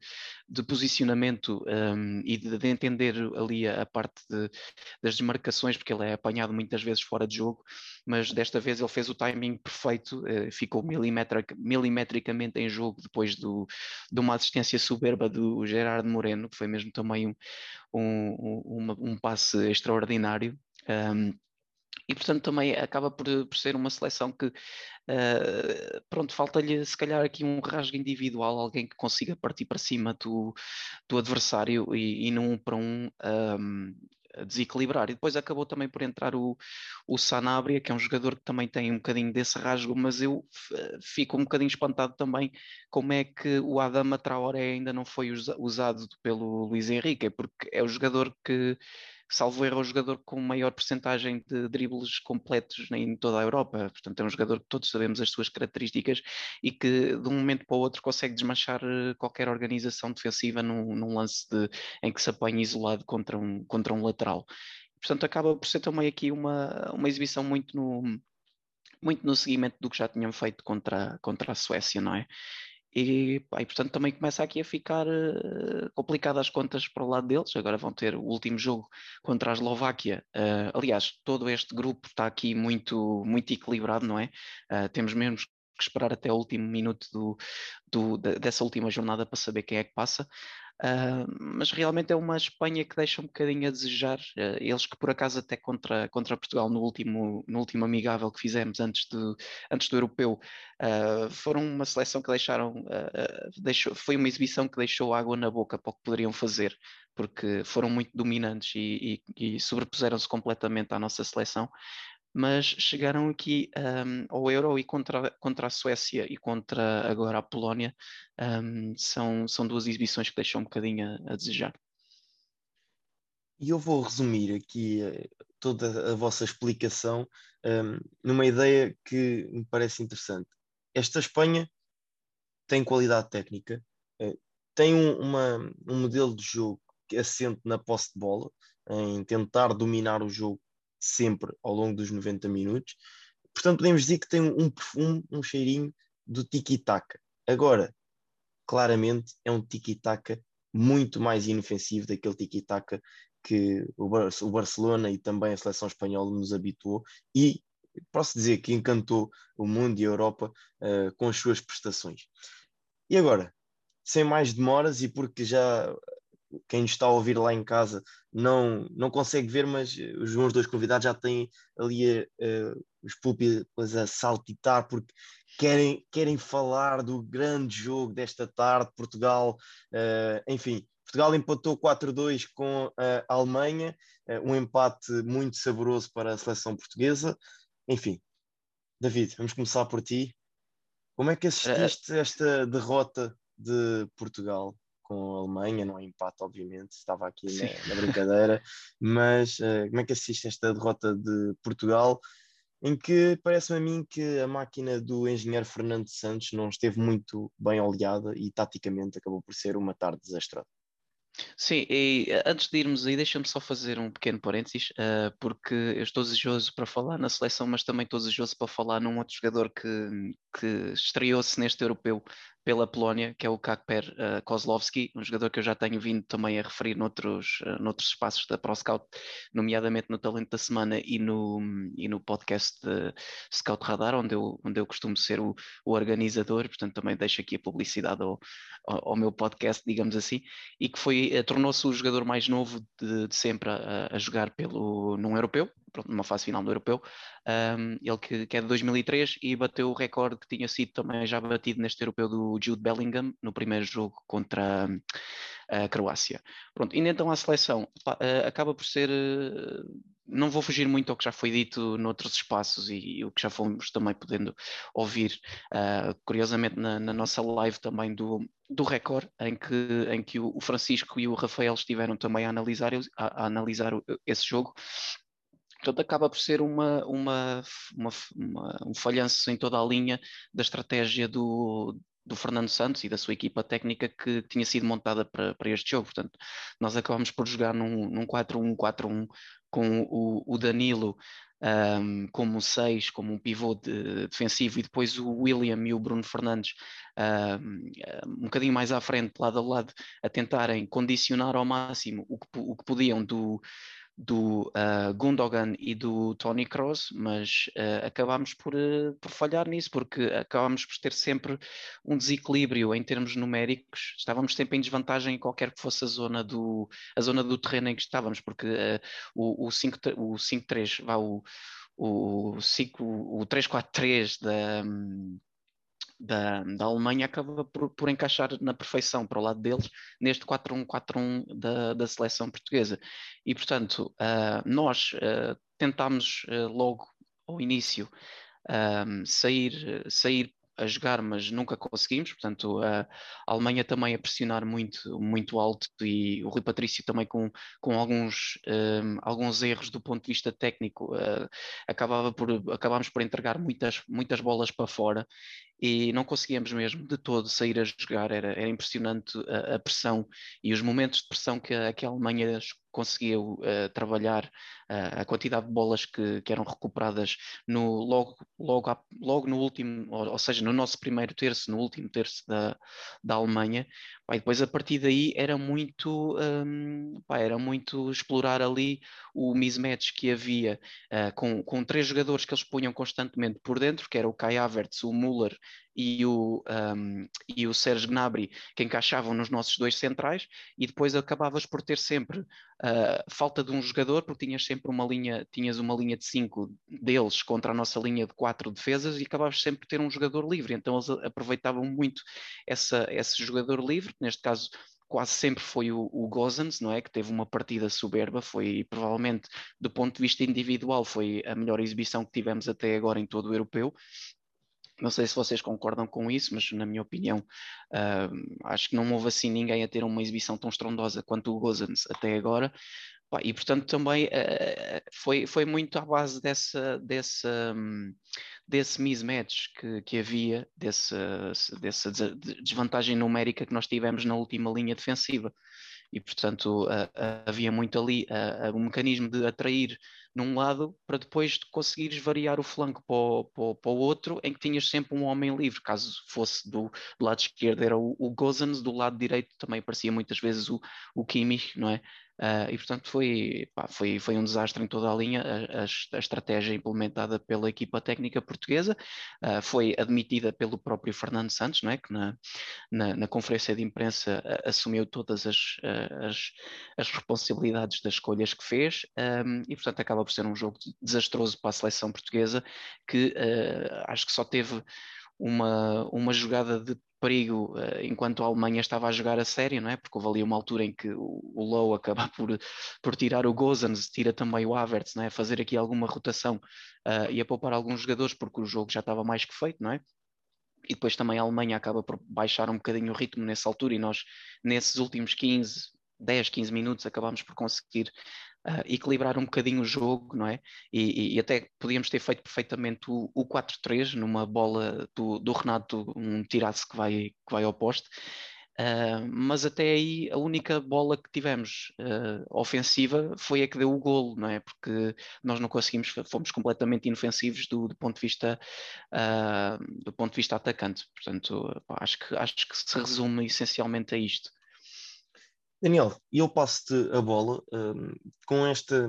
de posicionamento um, e de, de, entender ali a, a parte de, das desmarcações, porque ele é apanhado muitas vezes fora de jogo, mas desta vez ele fez o timing perfeito, uh, ficou milimetric, milimetricamente em jogo depois do, de uma assistência soberba do Gerardo Moreno, que foi mesmo também um, um, um, um passe extraordinário. Um, e portanto também acaba por, por ser uma seleção que uh, pronto, falta-lhe se calhar aqui um rasgo individual, alguém que consiga partir para cima do, do adversário e, e num para um, um desequilibrar. E depois acabou também por entrar o, o Sanabria, que é um jogador que também tem um bocadinho desse rasgo, mas eu fico um bocadinho espantado também como é que o Adama Traoré ainda não foi usado pelo Luiz Henrique, porque é o jogador que salvo erro, é o jogador com maior percentagem de dribles completos em toda a Europa. Portanto, é um jogador que todos sabemos as suas características e que de um momento para o outro consegue desmanchar eh, qualquer organização defensiva num, num lance de, em que se apanha isolado contra um, contra um lateral. Portanto, acaba por ser também aqui uma, uma exibição muito no, muito no seguimento do que já tinham feito contra, contra a Suécia, não é? E, e, portanto também começa aqui a ficar uh, complicadas as contas para o lado deles. Agora vão ter o último jogo contra a Eslováquia. Uh, aliás, todo este grupo está aqui muito, muito equilibrado, não é? Uh, temos mesmo que esperar até o último minuto do, do, dessa última jornada para saber quem é que passa. Uh, mas realmente é uma Espanha que deixa um bocadinho a desejar. Uh, eles que por acaso até contra, contra Portugal no último, no último amigável que fizemos antes, de, antes do europeu, uh, foram uma seleção que deixaram, deixou, foi uma exibição que deixou água na boca para o que poderiam fazer, porque foram muito dominantes e, e, e sobrepuseram-se completamente à nossa seleção mas chegaram aqui um, ao Euro e contra, contra a Suécia e contra agora a Polónia um, são, são duas exibições que deixam um bocadinho a, a desejar. E eu vou resumir aqui uh, toda a vossa explicação um, numa ideia que me parece interessante. Esta Espanha tem qualidade técnica, uh, tem um, uma, um modelo de jogo que assente na posse de bola, em tentar dominar o jogo sempre ao longo dos 90 minutos. Portanto, podemos dizer que tem um perfume, um cheirinho do tiki-taka. Agora, claramente, é um tiki-taka muito mais inofensivo daquele tiki-taka que o, Bar o Barcelona e também a seleção espanhola nos habituou e posso dizer que encantou o mundo e a Europa uh, com as suas prestações. E agora, sem mais demoras e porque já quem está a ouvir lá em casa não, não consegue ver, mas os meus dois convidados já têm ali uh, os púlpitos a saltitar porque querem, querem falar do grande jogo desta tarde, Portugal, uh, enfim. Portugal empatou 4-2 com a Alemanha, uh, um empate muito saboroso para a seleção portuguesa. Enfim, David, vamos começar por ti. Como é que assististe a esta derrota de Portugal? Com a Alemanha, não é empate, obviamente, estava aqui na, na, brincadeira, mas uh, como é que assiste esta derrota de Portugal, em que parece-me a mim que a máquina do engenheiro Fernando Santos não esteve muito bem oleada e taticamente acabou por ser uma tarde desastrosa. Sim, e eh, antes de irmos aí, deixa-me só fazer um pequeno parênteses, uh, porque eu estou desejoso para falar na seleção, mas também estou desejoso para falar num outro jogador que, que estreou-se neste europeu pela Polónia, que é o Kakper uh, Kozlowski, um jogador que eu já tenho vindo também a referir noutros, uh, noutros espaços da ProScout, nomeadamente no Talento da Semana e no, e no podcast de Scout Radar, onde eu, onde eu costumo ser o, o organizador, portanto também deixo aqui a publicidade ao, ao, ao meu podcast, digamos assim, e que foi, uh, tornou-se o jogador mais novo de, de sempre a, a, jogar pelo, num europeu, pronto, numa fase final do europeu, um, ele que, que, é de 2003 e bateu o recorde que tinha sido também já batido neste europeu do Jude Bellingham no primeiro jogo contra a Croácia. Pronto, indo então à seleção, uh, acaba por ser. Uh, não vou fugir muito ao que já foi dito noutros espaços e, e o que já fomos também podendo ouvir, uh, curiosamente, na, na, nossa live também do, do Record, em que, em que o Francisco e o Rafael estiveram também a analisar, a, a analisar esse jogo Portanto, acaba por ser uma, uma, uma, uma, um falhanço em toda a linha da estratégia do, do Fernando Santos e da sua equipa técnica que tinha sido montada para, para este jogo. Portanto, nós acabamos por jogar num, num 4-1-4-1 com o, o Danilo um, como 6, como um pivô de, defensivo, e depois o William e o Bruno Fernandes um, um bocadinho mais à frente, lado a lado, a tentarem condicionar ao máximo o que, o que podiam do do uh, Gundogan e do Tony Kroos, mas uh, acabámos por, uh, por, falhar nisso, porque acabámos por ter sempre um desequilíbrio em termos numéricos, estávamos sempre em desvantagem em qualquer que fosse a zona do, a zona do terreno em que estávamos, porque o, o 5-3, o, o, o 3-4-3 da, da, da Alemanha acaba por, por, encaixar na perfeição para o lado deles neste 4-1-4-1 da, da seleção portuguesa. E, portanto, uh, nós uh, tentámos uh, logo ao início sair, sair a jogar, mas nunca conseguimos. Portanto, a Alemanha também a pressionar muito, muito alto e o Rui Patrício também com, com alguns, alguns erros do ponto de vista técnico, uh, acabava por, acabámos por entregar muitas, muitas bolas para fora e não conseguíamos mesmo de todo sair a jogar, era, era impressionante a, a pressão e os momentos de pressão que a, a Alemanha conseguiu uh, trabalhar, uh, a quantidade de bolas que, que eram recuperadas no, logo, logo, logo no último, ou, ou, seja, no nosso primeiro terço, no último terço da, da Alemanha, pá, depois a partir daí era muito, um, pá, era muito explorar ali o mismatch que havia uh, com, com três jogadores que eles punham constantemente por dentro, que era o Kai Havertz, o Müller e o, um, e o Sérgio Gnabry, que encaixavam nos nossos dois centrais, e depois acabavas por ter sempre uh, falta de um jogador, porque tinhas sempre uma linha, tinhas uma linha de cinco deles contra a nossa linha de quatro defesas, e acabavas sempre por ter um jogador livre, então eles aproveitavam muito essa, esse jogador livre, neste caso quase sempre foi o, o Gozans, não é? Que teve uma partida soberba, foi provavelmente do ponto de vista individual, foi a melhor exibição que tivemos até agora em todo o europeu. Não sei se vocês concordam com isso, mas na minha opinião, uh, acho que não houve assim ninguém a ter uma exibição tão estrondosa quanto o Gozans até agora. E portanto também uh, foi, foi muito à base dessa, dessa, um, desse mismatch que, que havia, desse, dessa desvantagem numérica que nós tivemos na última linha defensiva. E portanto havia muito ali o mecanismo de atrair num lado para depois conseguires variar o flanco para o, outro em que tinhas sempre um homem livre, caso fosse do, do lado esquerdo era o, o Gozans, do lado direito também aparecia muitas vezes o, o Kimmich, não é? Uh, e portanto foi, pá, foi, foi um desastre em toda a linha a, a, a estratégia implementada pela equipa técnica portuguesa uh, foi admitida pelo próprio Fernando Santos, não é? que na, na, na conferência de imprensa uh, assumiu todas as, as, as, responsabilidades das escolhas que fez um, e portanto acaba por ser um jogo desastroso para a seleção portuguesa que acho que só teve uma, uma jogada de perigo uh, enquanto a Alemanha estava a jogar a sério, não é? Porque houve ali uma altura em que o, o Low acaba por, por tirar o Gozans, tira também o Havertz, não é? Fazer aqui alguma rotação uh, e a poupar alguns jogadores porque o jogo já estava mais que feito, não é? E depois também a Alemanha acaba por baixar um bocadinho o ritmo nessa altura e nós, nesses últimos 15, 10, 15 minutos, acabámos por conseguir uh, equilibrar um bocadinho o jogo, não é? E, e até podíamos ter feito perfeitamente o, o 4-3 numa bola do, do Renato, um tirasse que vai, que vai ao poste. Uh, mas até aí a única bola que tivemos uh, ofensiva foi a que deu o golo, não é? Porque nós não conseguimos, fomos completamente inofensivos do, do ponto de vista uh, do ponto de vista atacante. Portanto, pá, acho que acho que se resume essencialmente a isto. Daniel, eu passo-te a bola um, com, esta,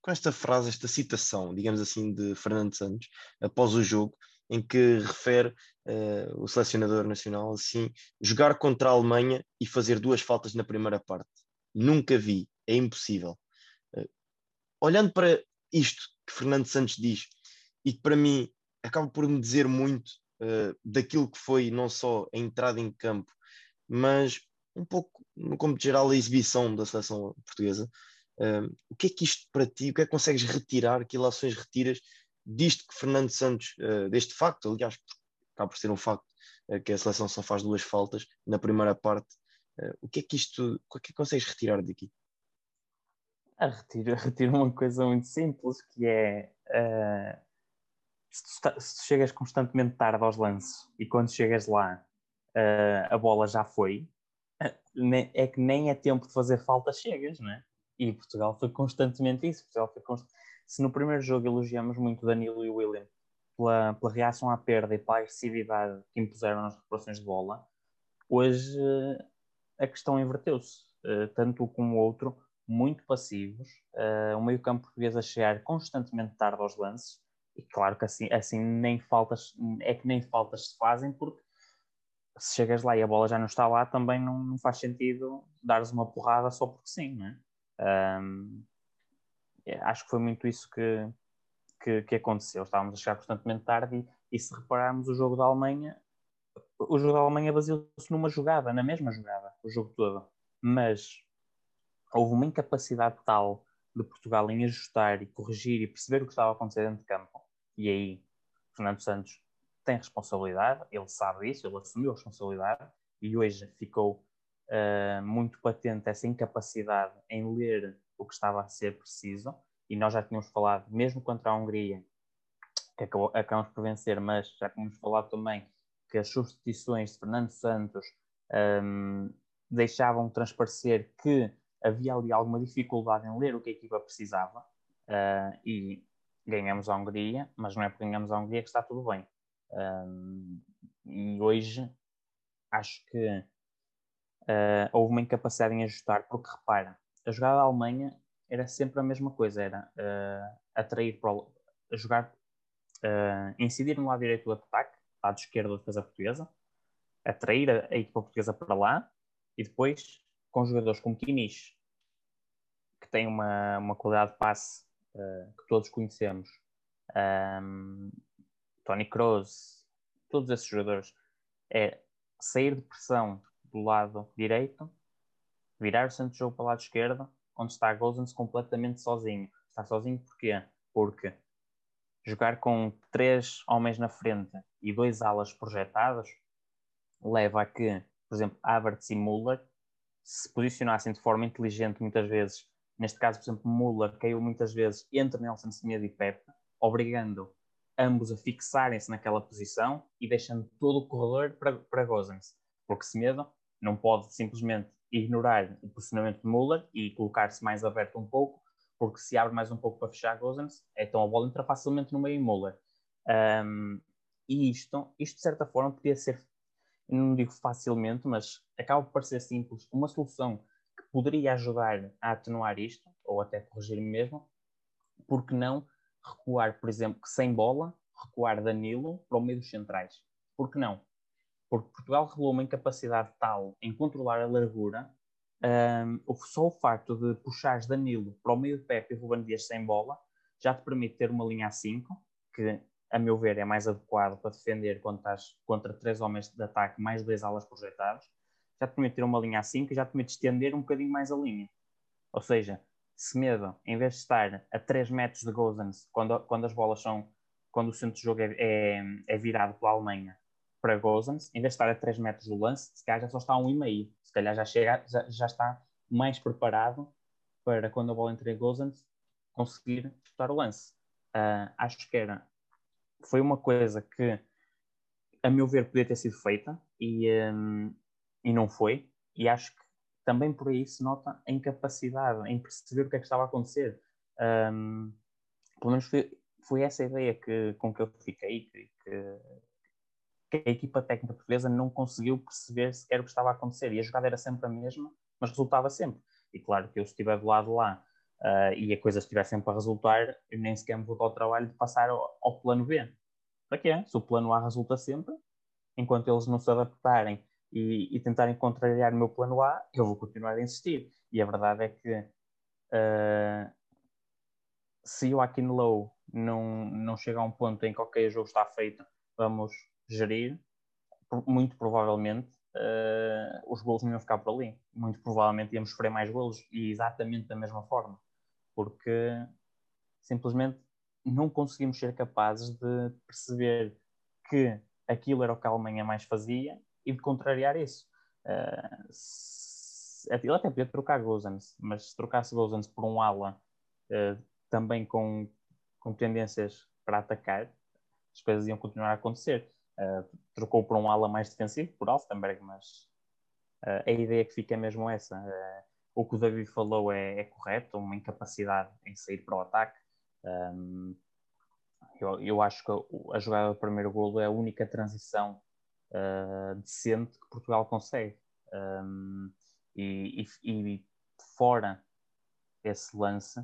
com esta frase, esta citação, digamos assim, de Fernando Santos, após o jogo, em que refere uh, o selecionador nacional assim: jogar contra a Alemanha e fazer duas faltas na primeira parte. Nunca vi, é impossível. Uh, olhando para isto que Fernando Santos diz, e que para mim acaba por me dizer muito uh, daquilo que foi não só a entrada em campo, mas um pouco no campo geral a exibição da seleção portuguesa. Uh, o que é que isto para ti, o que é que consegues retirar, que ilações retiras disto que Fernando Santos, uh, deste facto, aliás, acaba por ser um facto uh, que a seleção só faz duas faltas na primeira parte, o que é que isto, o que é que consegues retirar daqui? Ah, retiro, retiro uma coisa muito simples que é se, tu está, se tu chegas constantemente tarde aos lances e quando chegas lá a bola já foi, é que nem é tempo de fazer falta chegas, não é? E Portugal foi constantemente isso. Portugal foi const... Se no primeiro jogo elogiamos muito Danilo e William pela, pela reação à perda e pela agressividade que impuseram nas recuperações de bola, hoje a questão inverteu-se. Eh, tanto um como o outro, muito passivos, uh, o meio-campo português a chegar constantemente tarde aos lances, e claro que assim, assim nem faltas, é que nem faltas se fazem, porque se chegas lá e a bola já não está lá, também não, não faz sentido dares uma porrada só porque sim, não é? Um, é, acho que foi muito isso que, que, que aconteceu. Estávamos a chegar constantemente tarde e, e se repararmos o jogo da Alemanha, o jogo da Alemanha baseou-se numa jogada, na mesma jogada, o jogo todo. Mas houve uma incapacidade tal de Portugal em ajustar e corrigir e perceber o que estava a acontecer dentro de campo. E aí, Fernando Santos tem responsabilidade, ele sabe isso, ele assumiu a responsabilidade e hoje ficou uh, muito patente essa incapacidade em ler o que estava a ser preciso. E nós já tínhamos falado, mesmo contra a Hungria, que acabou, acabamos por vencer, mas já tínhamos falado também que as substituições de Fernando Santos um, deixavam transparecer que havia ali alguma dificuldade em ler o que a equipa precisava uh, e ganhamos a Hungria, mas não é porque ganhamos a Hungria que está tudo bem. Um, e hoje acho que uh, houve uma incapacidade em ajustar, porque repara, a jogada da Alemanha era sempre a mesma coisa, era uh, atrair para o, a jogar, uh, incidir no lado direito do ataque, lado esquerdo da defesa portuguesa, atrair a, a equipa portuguesa para lá e depois com jogadores como Kimmich, que tem uma, uma qualidade de passe que todos conhecemos, um, Tony Kroos, todos esses jogadores, é sair de pressão do lado direito, virar o centro de jogo para o lado esquerdo, onde está Gozens completamente sozinho. Está sozinho porquê? Porque jogar com três homens na frente e dois alas projetados leva a que, por exemplo, Havertz e Müller se posicionassem de forma inteligente muitas vezes. Neste caso, por exemplo, Müller caiu muitas vezes entre Nelson Semedo e Pepe, obrigando ambos a fixarem-se naquela posição e deixando todo o corredor para, para Gozens. Porque Semedo não pode simplesmente ignorar o posicionamento de Müller e colocar-se mais aberto um pouco, porque se abre mais um pouco para fechar Gozens, então a bola entra facilmente no meio em Müller. Um, e isto, isto de certa forma podia ser, não digo facilmente, mas acaba por parecer simples, uma solução que poderia ajudar a atenuar isto, ou até corrigir mesmo, porque não recuar, por exemplo, sem bola, recuar Danilo para o meio dos centrais. Por que não? Porque Portugal revelou uma incapacidade tal em controlar a largura, um, só o facto de puxares Danilo para o meio de Pepe e Ruben Dias sem bola já te permite ter uma linha a 5, que a meu ver é mais adequado para defender quando estás contra três homens de ataque mais dois alas projetados, já te permite ter uma linha a 5 e já te permite estender um bocadinho mais a linha. Ou seja, Semedo, em vez de estar a 3 metros de Gozens, quando, quando as bolas são, quando o centro de jogo é, é, é virado pela Alemanha para Gozens, em vez de estar a 3 metros do lance, se calhar já só está a 1,5. Se calhar já, chega, já, já está mais preparado para quando a bola entra em Gozens conseguir chutar o lance. Uh, acho que era, foi uma coisa que, a meu ver, podia ter sido feita e, um, e não foi. E acho também por aí se nota a incapacidade em perceber o que é que estava a acontecer. Um, pelo menos foi, foi essa ideia que, com que eu fiquei, que, que, a equipa técnica portuguesa não conseguiu perceber sequer o que estava a acontecer. E a jogada era sempre a mesma, mas resultava sempre. E claro que eu estiver do lado lá uh, e a coisa estiver sempre a resultar, eu nem sequer me vou ao trabalho de passar ao, ao plano B. Para quê? Se o plano A resulta sempre, enquanto eles não se adaptarem e, e tentarem contrariar o meu plano A, eu vou continuar a insistir. E a verdade é que uh, se o Akinlow não, não chega a um ponto em que qualquer jogo está feito, vamos gerir, muito provavelmente uh, os golos não iam ficar por ali. Muito provavelmente íamos sofrer mais golos e exatamente da mesma forma. Porque simplesmente não conseguimos ser capazes de perceber que aquilo era o que a Alemanha mais fazia e de contrariar isso. Uh, ele até podia trocar Gozans, mas se trocasse Gozans por um ala uh, também com, com tendências para atacar, as coisas iam continuar a acontecer. Uh, trocou por um ala mais defensivo, por Alstenberg, mas a ideia que fica é mesmo essa. o que o David falou é, é, correto, uma incapacidade em sair para o ataque. Um, eu, eu acho que a jogada do primeiro golo é a única transição uh, decente que Portugal consegue. Um, e, e, e, fora esse lance,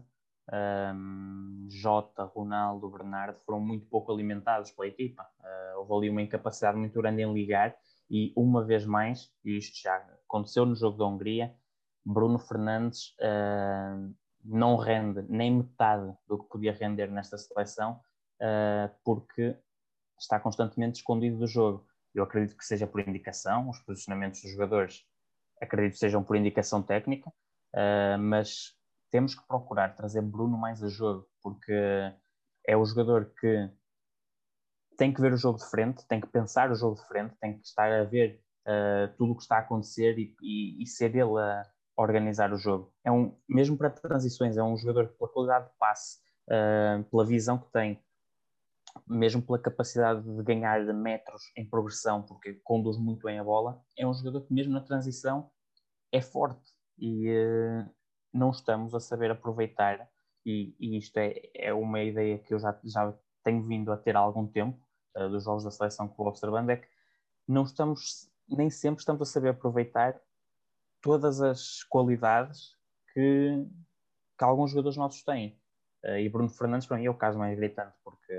um, Jota, Ronaldo, Bernardo foram muito pouco alimentados pela equipa. Uh, houve ali uma incapacidade muito grande em ligar e uma vez mais, e isto já aconteceu no jogo da Hungria, Bruno Fernandes uh, não rende nem metade do que podia render nesta seleção uh, porque está constantemente escondido do jogo. Eu acredito que seja por indicação, os posicionamentos dos jogadores acredito que sejam por indicação técnica, uh, mas temos que procurar trazer Bruno mais a jogo, porque é o jogador que tem que ver o jogo de frente, tem que pensar o jogo de frente, tem que estar a ver uh, tudo o que está a acontecer e, e, e, ser ele a organizar o jogo. É um, mesmo para transições, é um jogador pela qualidade de passe, uh, pela visão que tem, mesmo pela capacidade de ganhar metros em progressão, porque conduz muito bem a bola, é um jogador que mesmo na transição é forte e uh, não estamos a saber aproveitar e, e isto é, é, uma ideia que eu já, já tenho vindo a ter há algum tempo uh, dos jogos da seleção que vou observando, é que não estamos, nem sempre estamos a saber aproveitar todas as qualidades que, que alguns jogadores nossos têm. Uh, e Bruno Fernandes, para mim, é o caso mais gritante, porque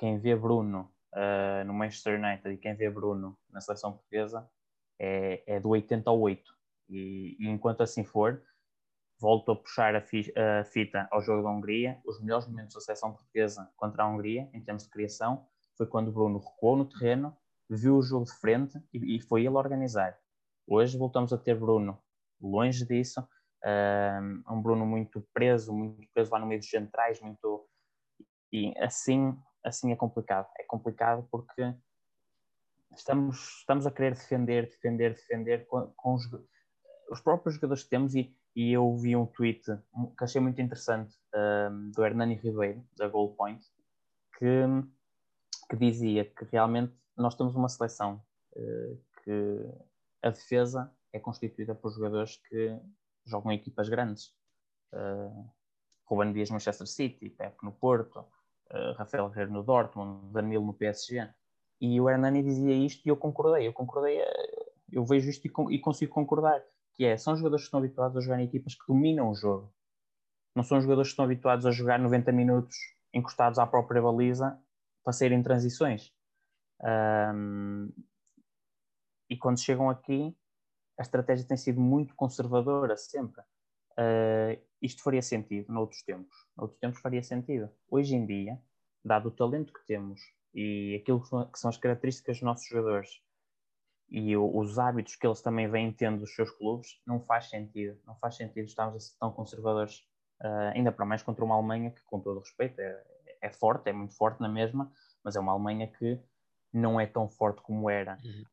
quem vê Bruno uh, no Manchester United e quem vê Bruno na seleção portuguesa é, é do 80 ao 8. E, e enquanto assim for, volto a puxar a, fi, a, fita ao jogo da Hungria. Os melhores momentos da seleção portuguesa contra a Hungria, em termos de criação, foi quando Bruno recuou no terreno, viu o jogo de frente e, e foi ele organizar. Hoje voltamos a ter Bruno longe disso, um, um Bruno muito preso, muito preso lá no meio dos centrais, muito e assim assim é complicado. É complicado porque estamos, estamos a querer defender, defender, defender com, com os, os, próprios jogadores que temos e, e eu vi um tweet que achei muito interessante um, do Hernani Ribeiro, da Goal Point, que, que dizia que realmente nós temos uma seleção uh, que a defesa é constituída por jogadores que jogam em equipas grandes. Uh, Ruben Dias Manchester City, Pep no Porto, uh, Rafael Guerreiro no Dortmund, Danilo no PSG. E o Hernani dizia isto e eu concordei. Eu concordei, uh, eu vejo isto e, consigo concordar. Que é, são jogadores que estão habituados a jogar em equipas que dominam o jogo. Não são jogadores que estão habituados a jogar 90 minutos encostados à própria baliza para saírem transições. Um, e quando chegam aqui, a estratégia tem sido muito conservadora sempre. Uh, isto faria sentido noutros tempos. Noutros tempos faria sentido. Hoje em dia, dado o talento que temos e aquilo que são as características dos nossos jogadores e os hábitos que eles também vêm tendo dos seus clubes, não faz sentido. Não faz sentido estarmos a ser tão conservadores, uh, ainda para mais contra uma Alemanha que, com todo respeito, é, é, forte, é muito forte na mesma, mas é uma Alemanha que não é tão forte como era. Uhum.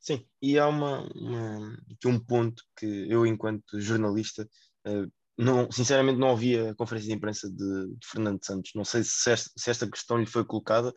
Sim, e há uma, uma, um ponto que eu, enquanto jornalista, uh, não, sinceramente não ouvi a conferência de imprensa de, de Fernando Santos. Não sei se esta, se esta, questão lhe foi colocada,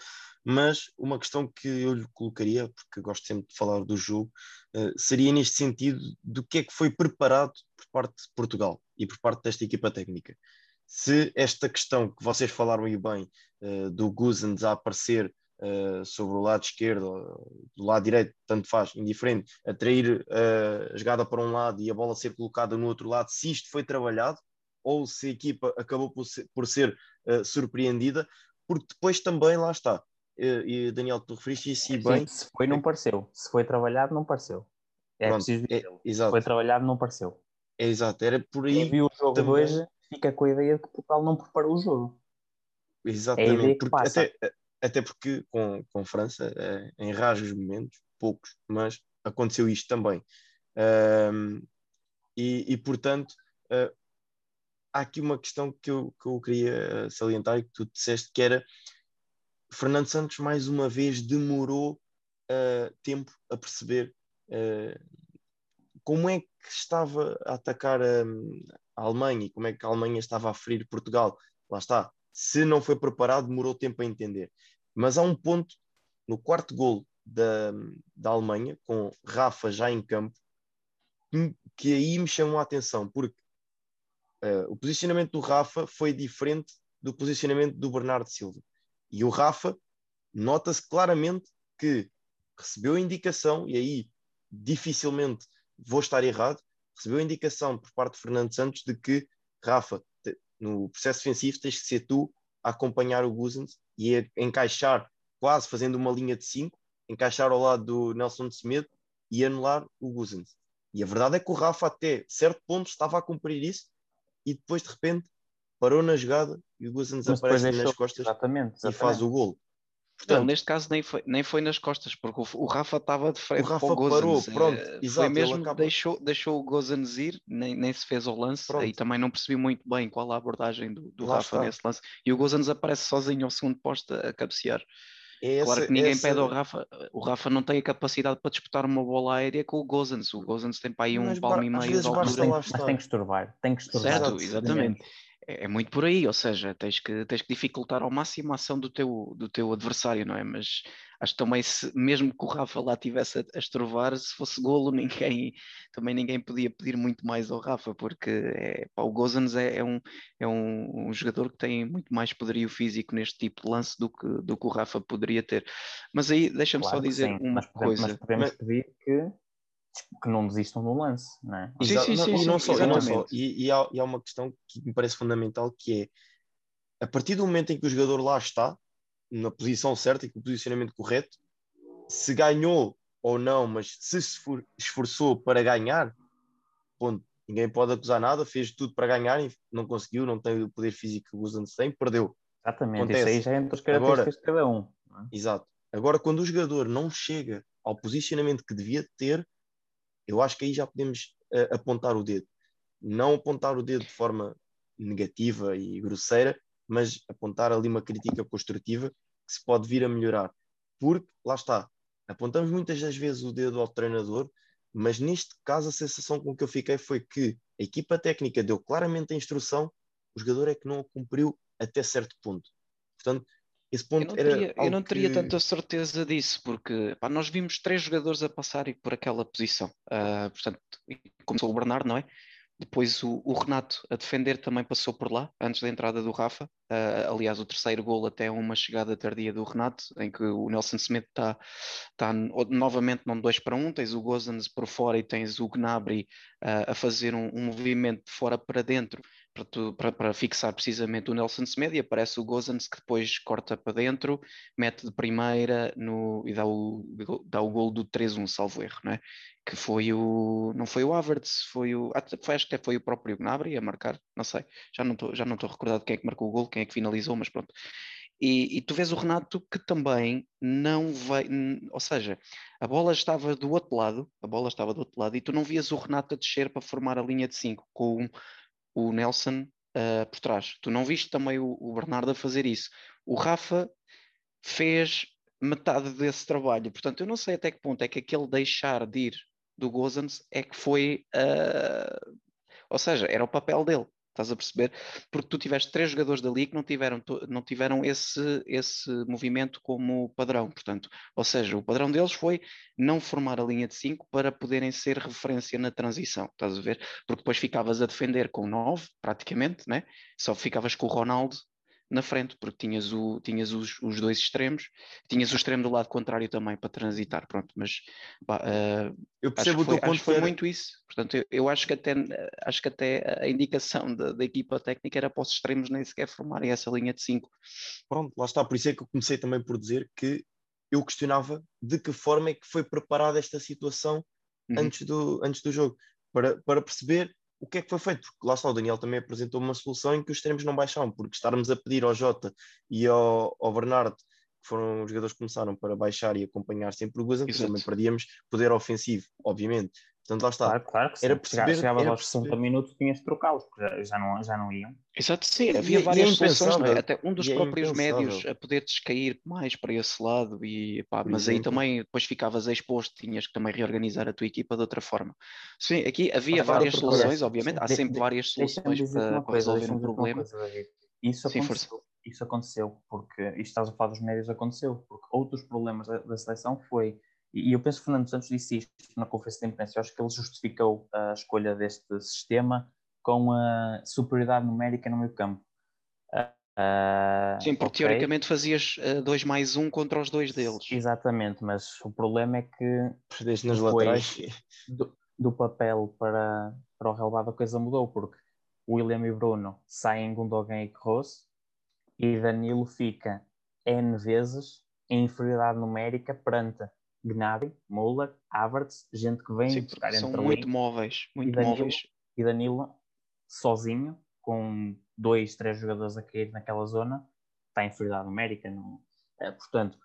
mas uma questão que eu lhe colocaria, porque gosto sempre de falar do jogo, uh, seria neste sentido do que é que foi preparado por parte de Portugal e por parte desta equipa técnica. Se esta questão que vocês falaram aí bem, uh, do Guzens a aparecer uh, sobre o lado esquerdo, do lado direito, tanto faz, indiferente, atrair uh, a jogada para um lado e a bola ser colocada no outro lado, se isto foi trabalhado ou se a equipa acabou por ser, por ser uh, surpreendida, porque depois também lá está. E Daniel, tu referiste isso e bem. se foi, não pareceu. Se foi trabalhado, não pareceu. É Pronto, preciso é, exato. Se foi trabalhado, não pareceu. É exato, era por aí. Quem viu o jogo também... de hoje fica com a ideia de que Portugal não preparou o jogo. Exatamente. É a ideia que passa. Até, até porque com, com França, é, em raros momentos, poucos, mas aconteceu isto também. Um, e, e, portanto, uh, há aqui uma questão que eu, que eu queria salientar e que tu disseste que era Fernando Santos mais uma vez demorou uh, tempo a perceber uh, como é que estava a atacar a, a Alemanha e como é que a Alemanha estava a ferir Portugal. Lá está, se não foi preparado, demorou tempo a entender. Mas há um ponto no quarto gol da, da Alemanha, com Rafa já em campo, que aí me chamou a atenção, porque uh, o posicionamento do Rafa foi diferente do posicionamento do Bernardo Silva. E o Rafa, nota-se claramente que recebeu a indicação, e aí dificilmente vou estar errado, recebeu a indicação por parte de Fernando Santos de que Rafa, no processo defensivo tens que ser tu a acompanhar o Guzens e a encaixar, quase fazendo uma linha de 5, encaixar ao lado do Nelson de Semedo e anular o Guzens. E a verdade é que o Rafa até certo ponto estava a cumprir isso e depois de repente parou na jogada e o Gozans aparece nas costas exatamente, exatamente. e faz o gol. Portanto, não, neste caso nem foi, nem foi nas costas, porque o, o Rafa estava de frente o Rafa para o Gozans. Parou, pronto, é, exato, foi mesmo, acaba... deixou, deixou o Gozans ir, nem, nem se fez o lance, pronto. e também não percebi muito bem qual a abordagem do, do Rafa está. nesse lance. E o Gozans aparece sozinho ao segundo posto a cabecear. Essa, claro que ninguém essa... pede ao Rafa, o Rafa não tem a capacidade para disputar uma bola aérea com o Gozans. O Gozans tem para aí um palmo e meio de altura. Mas tem que esturbar, tem que esturbar. Certo, exatamente. É, é muito por aí, ou seja, tens que, tens que dificultar ao máximo a ação do teu, do teu adversário, não é? Mas acho que também, se, mesmo que o Rafa lá tivesse a, a estrovar, se fosse golo, ninguém, também ninguém podia pedir muito mais ao Rafa, porque é, pá, o Gozans é, é, um, é um, um, jogador que tem muito mais poderio físico neste tipo de lance do que, do que o Rafa poderia ter. Mas aí, deixa-me claro só dizer sim, uma mas coisa. Mas podemos pedir que que não desistam do lance, não é? Sim, sim, sim, e não só, e, não só. E, e, há, e há uma questão que me parece fundamental que é a partir do momento em que o jogador lá está, na posição certa e com o posicionamento correto, se ganhou ou não, mas se se esforçou para ganhar, ponto. Ninguém pode acusar nada, fez tudo para ganhar e não conseguiu, não tem o poder físico que o Guzan tem, perdeu. Exatamente, Acontece. isso aí já é entre os características de cada um. É? Exato. Agora, quando o jogador não chega ao posicionamento que devia ter, eu acho que aí já podemos uh, apontar o dedo. Não apontar o dedo de forma negativa e grosseira, mas apontar ali uma crítica construtiva que se pode vir a melhorar. Porque, lá está, apontamos muitas das vezes o dedo ao treinador, mas neste caso a sensação com que eu fiquei foi que a equipa técnica deu claramente a instrução, o jogador é que não a cumpriu até certo ponto. Portanto, esse ponto eu não teria, eu não teria que... tanta certeza disso, porque pá, nós vimos três jogadores a passarem por aquela posição. Uh, portanto, começou o Bernardo, não é? Depois o, o, Renato a defender também passou por lá, antes da entrada do Rafa. Uh, aliás, o terceiro gol até uma chegada tardia do Renato, em que o Nelson Smith está tá novamente num 2 para 1, um, tens o Gozans por fora e tens o Gnabry uh, a fazer um, um, movimento de fora para dentro, para, tu, para, para, fixar precisamente o Nelson Semedo e aparece o Gozans que depois corta para dentro, mete de primeira no, e dá o, dá o gol do 3-1, salvo erro, não é? Que foi o. Não foi o Havertz, foi o. Foi, acho que até foi o próprio Gnabry a marcar, não sei, já não estou já não estou recordado quem é que marcou o gol, quem é que finalizou, mas pronto. E, e, tu vês o Renato que também não vai, ou seja, a bola estava do outro lado, a bola estava do outro lado, e tu não vias o Renato a descer para formar a linha de 5 com o Nelson uh, por trás. Tu não viste também o, o, Bernardo a fazer isso. O Rafa fez metade desse trabalho. Portanto, eu não sei até que ponto é que aquele deixar de ir do Gozans é que foi. Uh, ou seja, era o papel dele. Estás a perceber? Porque tu tiveste três jogadores dali que não tiveram, não tiveram esse, esse movimento como padrão. Portanto, ou seja, o padrão deles foi não formar a linha de cinco para poderem ser referência na transição. Estás a ver? Porque depois ficavas a defender com nove, praticamente, né? só ficavas com o Ronaldo na frente, porque tinhas, o, tinhas os, os dois extremos, tinhas o extremo do lado contrário também para transitar, pronto, mas uh, eu percebo acho que foi, acho que foi muito isso, portanto eu, eu, acho, que até, acho que até a indicação da, da, equipa técnica era para os extremos nem sequer formarem essa linha de 5. Pronto, lá está, por isso é que eu comecei também por dizer que eu questionava de que forma é que foi preparada esta situação uhum. antes, do, antes do jogo, para, para perceber o que é que foi feito? Porque lá está, o Daniel também apresentou uma solução em que os extremos não baixavam, porque estarmos a pedir ao Jota e ao, ao Bernardo, que foram os jogadores que começaram para baixar e acompanhar sempre o Guzan, também perdíamos poder ofensivo, obviamente. Portanto, lá está. Claro, claro que sim. Era perceber, Chegava era aos 60 minutos tinhas de trocá-los, porque já, já, não, já não iam. Exato, sim. Havia e, várias e é soluções, é? até um dos é próprios médios a poder descair mais para esse lado, e, pá, mas exemplo. aí também depois ficavas exposto, tinhas que também reorganizar a tua equipa de outra forma. Sim, aqui havia várias soluções, obviamente, há sempre várias soluções para, para resolver um problema. Coisa, isso sim, aconteceu, isso aconteceu, porque isto estás a falar dos médios aconteceu, porque outros problemas da, da seleção foi e eu penso que Fernando Santos disse isto na conferência de imprensa. Eu acho que ele justificou a escolha deste sistema com a superioridade numérica no meio campo. Uh, Sim, porque okay. teoricamente fazias 2 uh, mais 1 um contra os dois deles. Exatamente, mas o problema é que Perdeste nas laterais. Do, do, papel para, para o relevado a coisa mudou, porque William e Bruno saem Gundogan e Kroos e Danilo fica N vezes em inferioridade numérica perante Gnabry, Muller, Havertz, gente que vem buscar são muito móveis, muito e Danilo, móveis. E Danilo sozinho, com dois, três jogadores a cair naquela zona, está em inferioridade numérica. Não, é, portanto,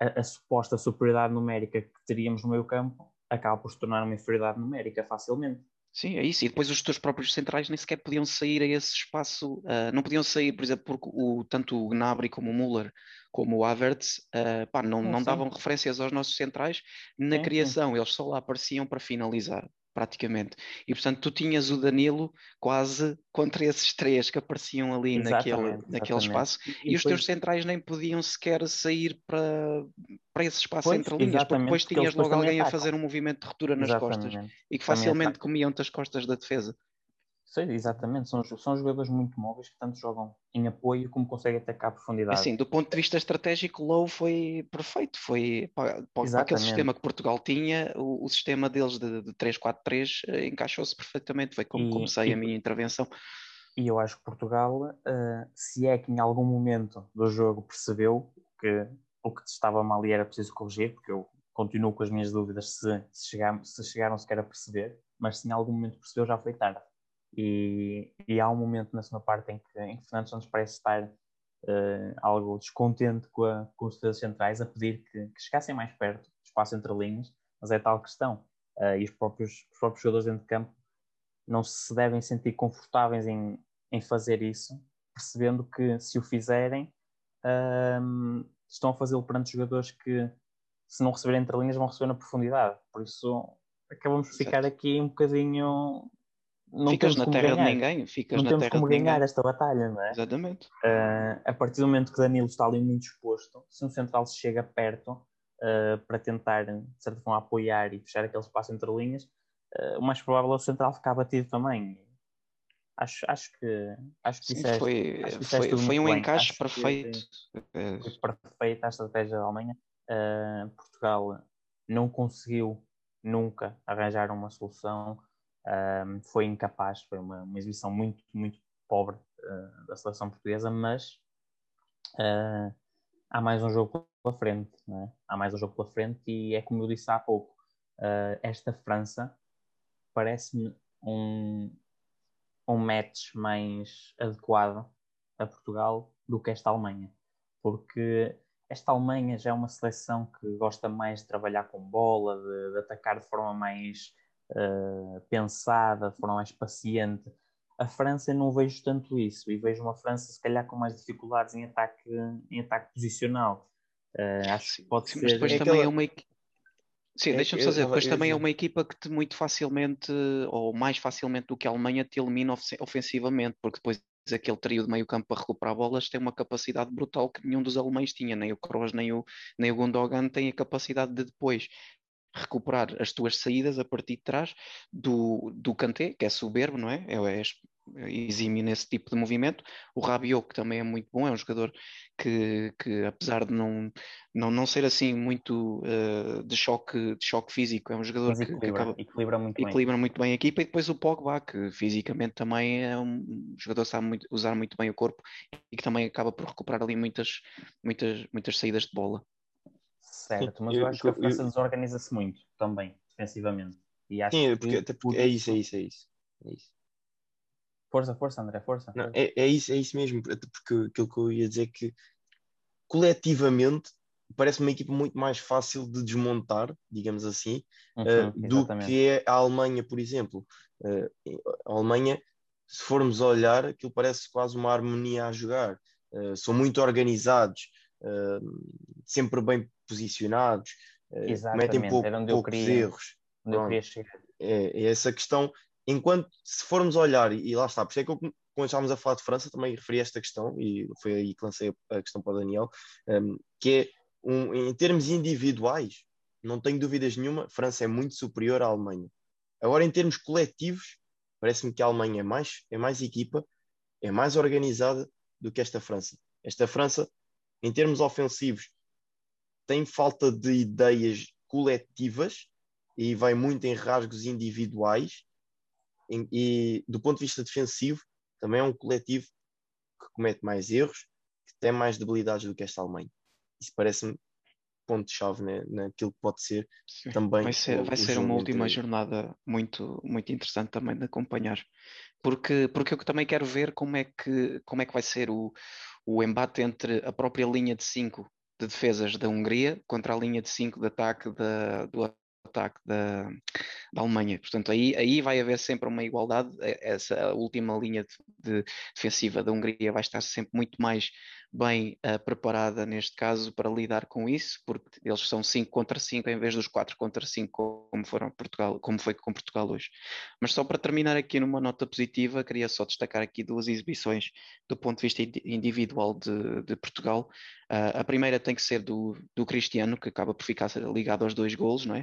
a, a, suposta superioridade numérica que teríamos no meio campo acaba por se tornar uma inferioridade numérica facilmente. Sim, é isso. E depois os teus próprios centrais nem sequer podiam sair a esse espaço. Uh, não podiam sair, por exemplo, porque o, tanto o Gnabry como o Müller, como o Havertz, uh, pá, não, não davam referências aos nossos centrais na sim, criação. Sim. Eles só lá apareciam para finalizar praticamente. E portanto tu tinhas o Danilo quase contra esses três que apareciam ali naquele, exatamente. naquele espaço e, e, os teus centrais nem podiam sequer sair para, para esse espaço pois, entre linhas, porque depois tinhas logo alguém a fazer um movimento de ruptura nas exatamente. costas e que facilmente comiam-te as costas da defesa. Sim, exatamente, são, são jogadores muito móveis que tanto jogam em apoio como conseguem atacar a profundidade. Assim, do ponto de vista estratégico, Low foi perfeito, foi para, para aquele sistema que Portugal tinha, o, o sistema deles de, de 3-4-3 eh, encaixou-se perfeitamente, foi como e, comecei e, a minha intervenção. E eu acho que Portugal, uh, se é que em algum momento do jogo percebeu que o que estava mal e era preciso corrigir, porque eu continuo com as minhas dúvidas se, se, chegaram, se chegaram sequer a perceber, mas se em algum momento percebeu já foi tarde e, e, há um momento na segunda parte em que, em que Fernando Santos parece estar uh, algo descontente com, a, com os defesas centrais, a pedir que, que, chegassem mais perto do espaço entre linhas, mas é tal questão. Uh, e os próprios, os próprios jogadores dentro de campo não se devem sentir confortáveis em, em fazer isso, percebendo que se o fizerem, uh, estão a fazê-lo perante jogadores que, se não receberem entre linhas, vão receber na profundidade. Por isso, acabamos de ficar aqui um bocadinho não ficas na terra ganhar. de ninguém, ficas não na temos terra como ganhar ninguém. esta batalha, não é? Exatamente. Uh, a partir do momento que Danilo está ali muito exposto, se um central se chega perto uh, para tentar, de certa forma, apoiar e fechar aquele espaço entre linhas, uh, o mais provável é o central ficar batido também. Acho, acho que acho que Sim, isso foi, é, foi, foi um bem. encaixe acho perfeito. Foi perfeita a estratégia da Alemanha. Portugal não conseguiu nunca arranjar uma solução um, foi incapaz, foi uma, uma, exibição muito, muito pobre uh, da seleção portuguesa, mas uh, há mais um jogo pela frente, é? há mais um jogo pela frente e é como eu disse há pouco, uh, esta França parece-me um, um match mais adequado a Portugal do que esta Alemanha, porque esta Alemanha já é uma seleção que gosta mais de trabalhar com bola, de, de atacar de forma mais uh, pensada, de forma mais paciente. A França não vejo tanto isso e vejo uma França se calhar com mais dificuldades em ataque, em ataque posicional. Uh, acho que pode Sim, ser. Mas depois é também aquela... é uma Sim, é, deixa-me dizer, depois eu, também eu... é uma equipa que te muito facilmente, ou mais facilmente do que a Alemanha, te elimina ofensivamente, porque depois aquele trio de meio campo para recuperar bolas tem uma capacidade brutal que nenhum dos alemães tinha, nem o Kroos nem o, nem o Gundogan têm a capacidade de depois recuperar as tuas saídas a partir de trás do, do Kanté, que é soberbo, não é? É, é exímio nesse tipo de movimento. O Rabiot, que também é muito bom, é um jogador que, que apesar de não, não, não ser assim muito uh, de, choque, de choque físico, é um jogador que, equilibra, que acaba, equilibra, muito, equilibra bem. muito bem a equipa. E depois o Pogba, que fisicamente também é um jogador que sabe muito, usar muito bem o corpo e que também acaba por recuperar ali muitas, muitas, muitas saídas de bola certo, mas eu, eu acho que a França desorganiza-se muito também, defensivamente. E acho Sim, porque, que, porque é isso, é isso, é isso. É isso. Força, força, André, força. Não, é, é, isso, é isso mesmo, porque aquilo que eu ia dizer é que coletivamente parece uma equipa muito mais fácil de desmontar, digamos assim, uhum, uh, do que é a Alemanha, por exemplo. Uh, a Alemanha, se formos olhar, aquilo parece quase uma harmonia a jogar. Uh, são muito organizados, sempre bem posicionados, uh, cometem pouco, poucos queria, erros. Onde eu queria chegar. É, é, essa questão. Enquanto, se formos olhar, e, lá está, por isso é que eu, quando estávamos a falar de França, também referi a esta questão, e foi aí que lancei a questão para o Daniel, um, ehm, que é, um, em termos individuais, não tenho dúvidas nenhuma, França é muito superior à Alemanha. Agora, em termos coletivos, parece-me que a Alemanha é mais, é mais equipa, é mais organizada do que esta França. Esta França, em termos ofensivos, tem falta de ideias coletivas e vai muito em rasgos individuais. E, e do ponto de vista defensivo, também é um coletivo que comete mais erros, que tem mais debilidades do que esta Alemanha. Isso parece-me ponto-chave né, naquilo que pode ser Sim, também. Vai ser, vai ser uma última entre... jornada muito, muito interessante também de acompanhar, porque, porque eu também quero ver como é que, como é que vai ser o, o embate entre a própria linha de 5 de defesas da Hungria contra a linha de 5 de ataque da, do ataque da, da Alemanha. Portanto, aí, aí vai haver sempre uma igualdade. Essa última linha de, de defensiva da Hungria vai estar sempre muito mais bem uh, preparada neste caso para lidar com isso, porque eles são 5 contra 5 em vez dos 4 contra 5 como foram Portugal, como foi com Portugal hoje. Mas só para terminar aqui numa nota positiva, queria só destacar aqui duas exibições do ponto de vista individual de, de Portugal. Uh, a primeira tem que ser do, do Cristiano, que acaba por ficar ligado aos dois golos, não é?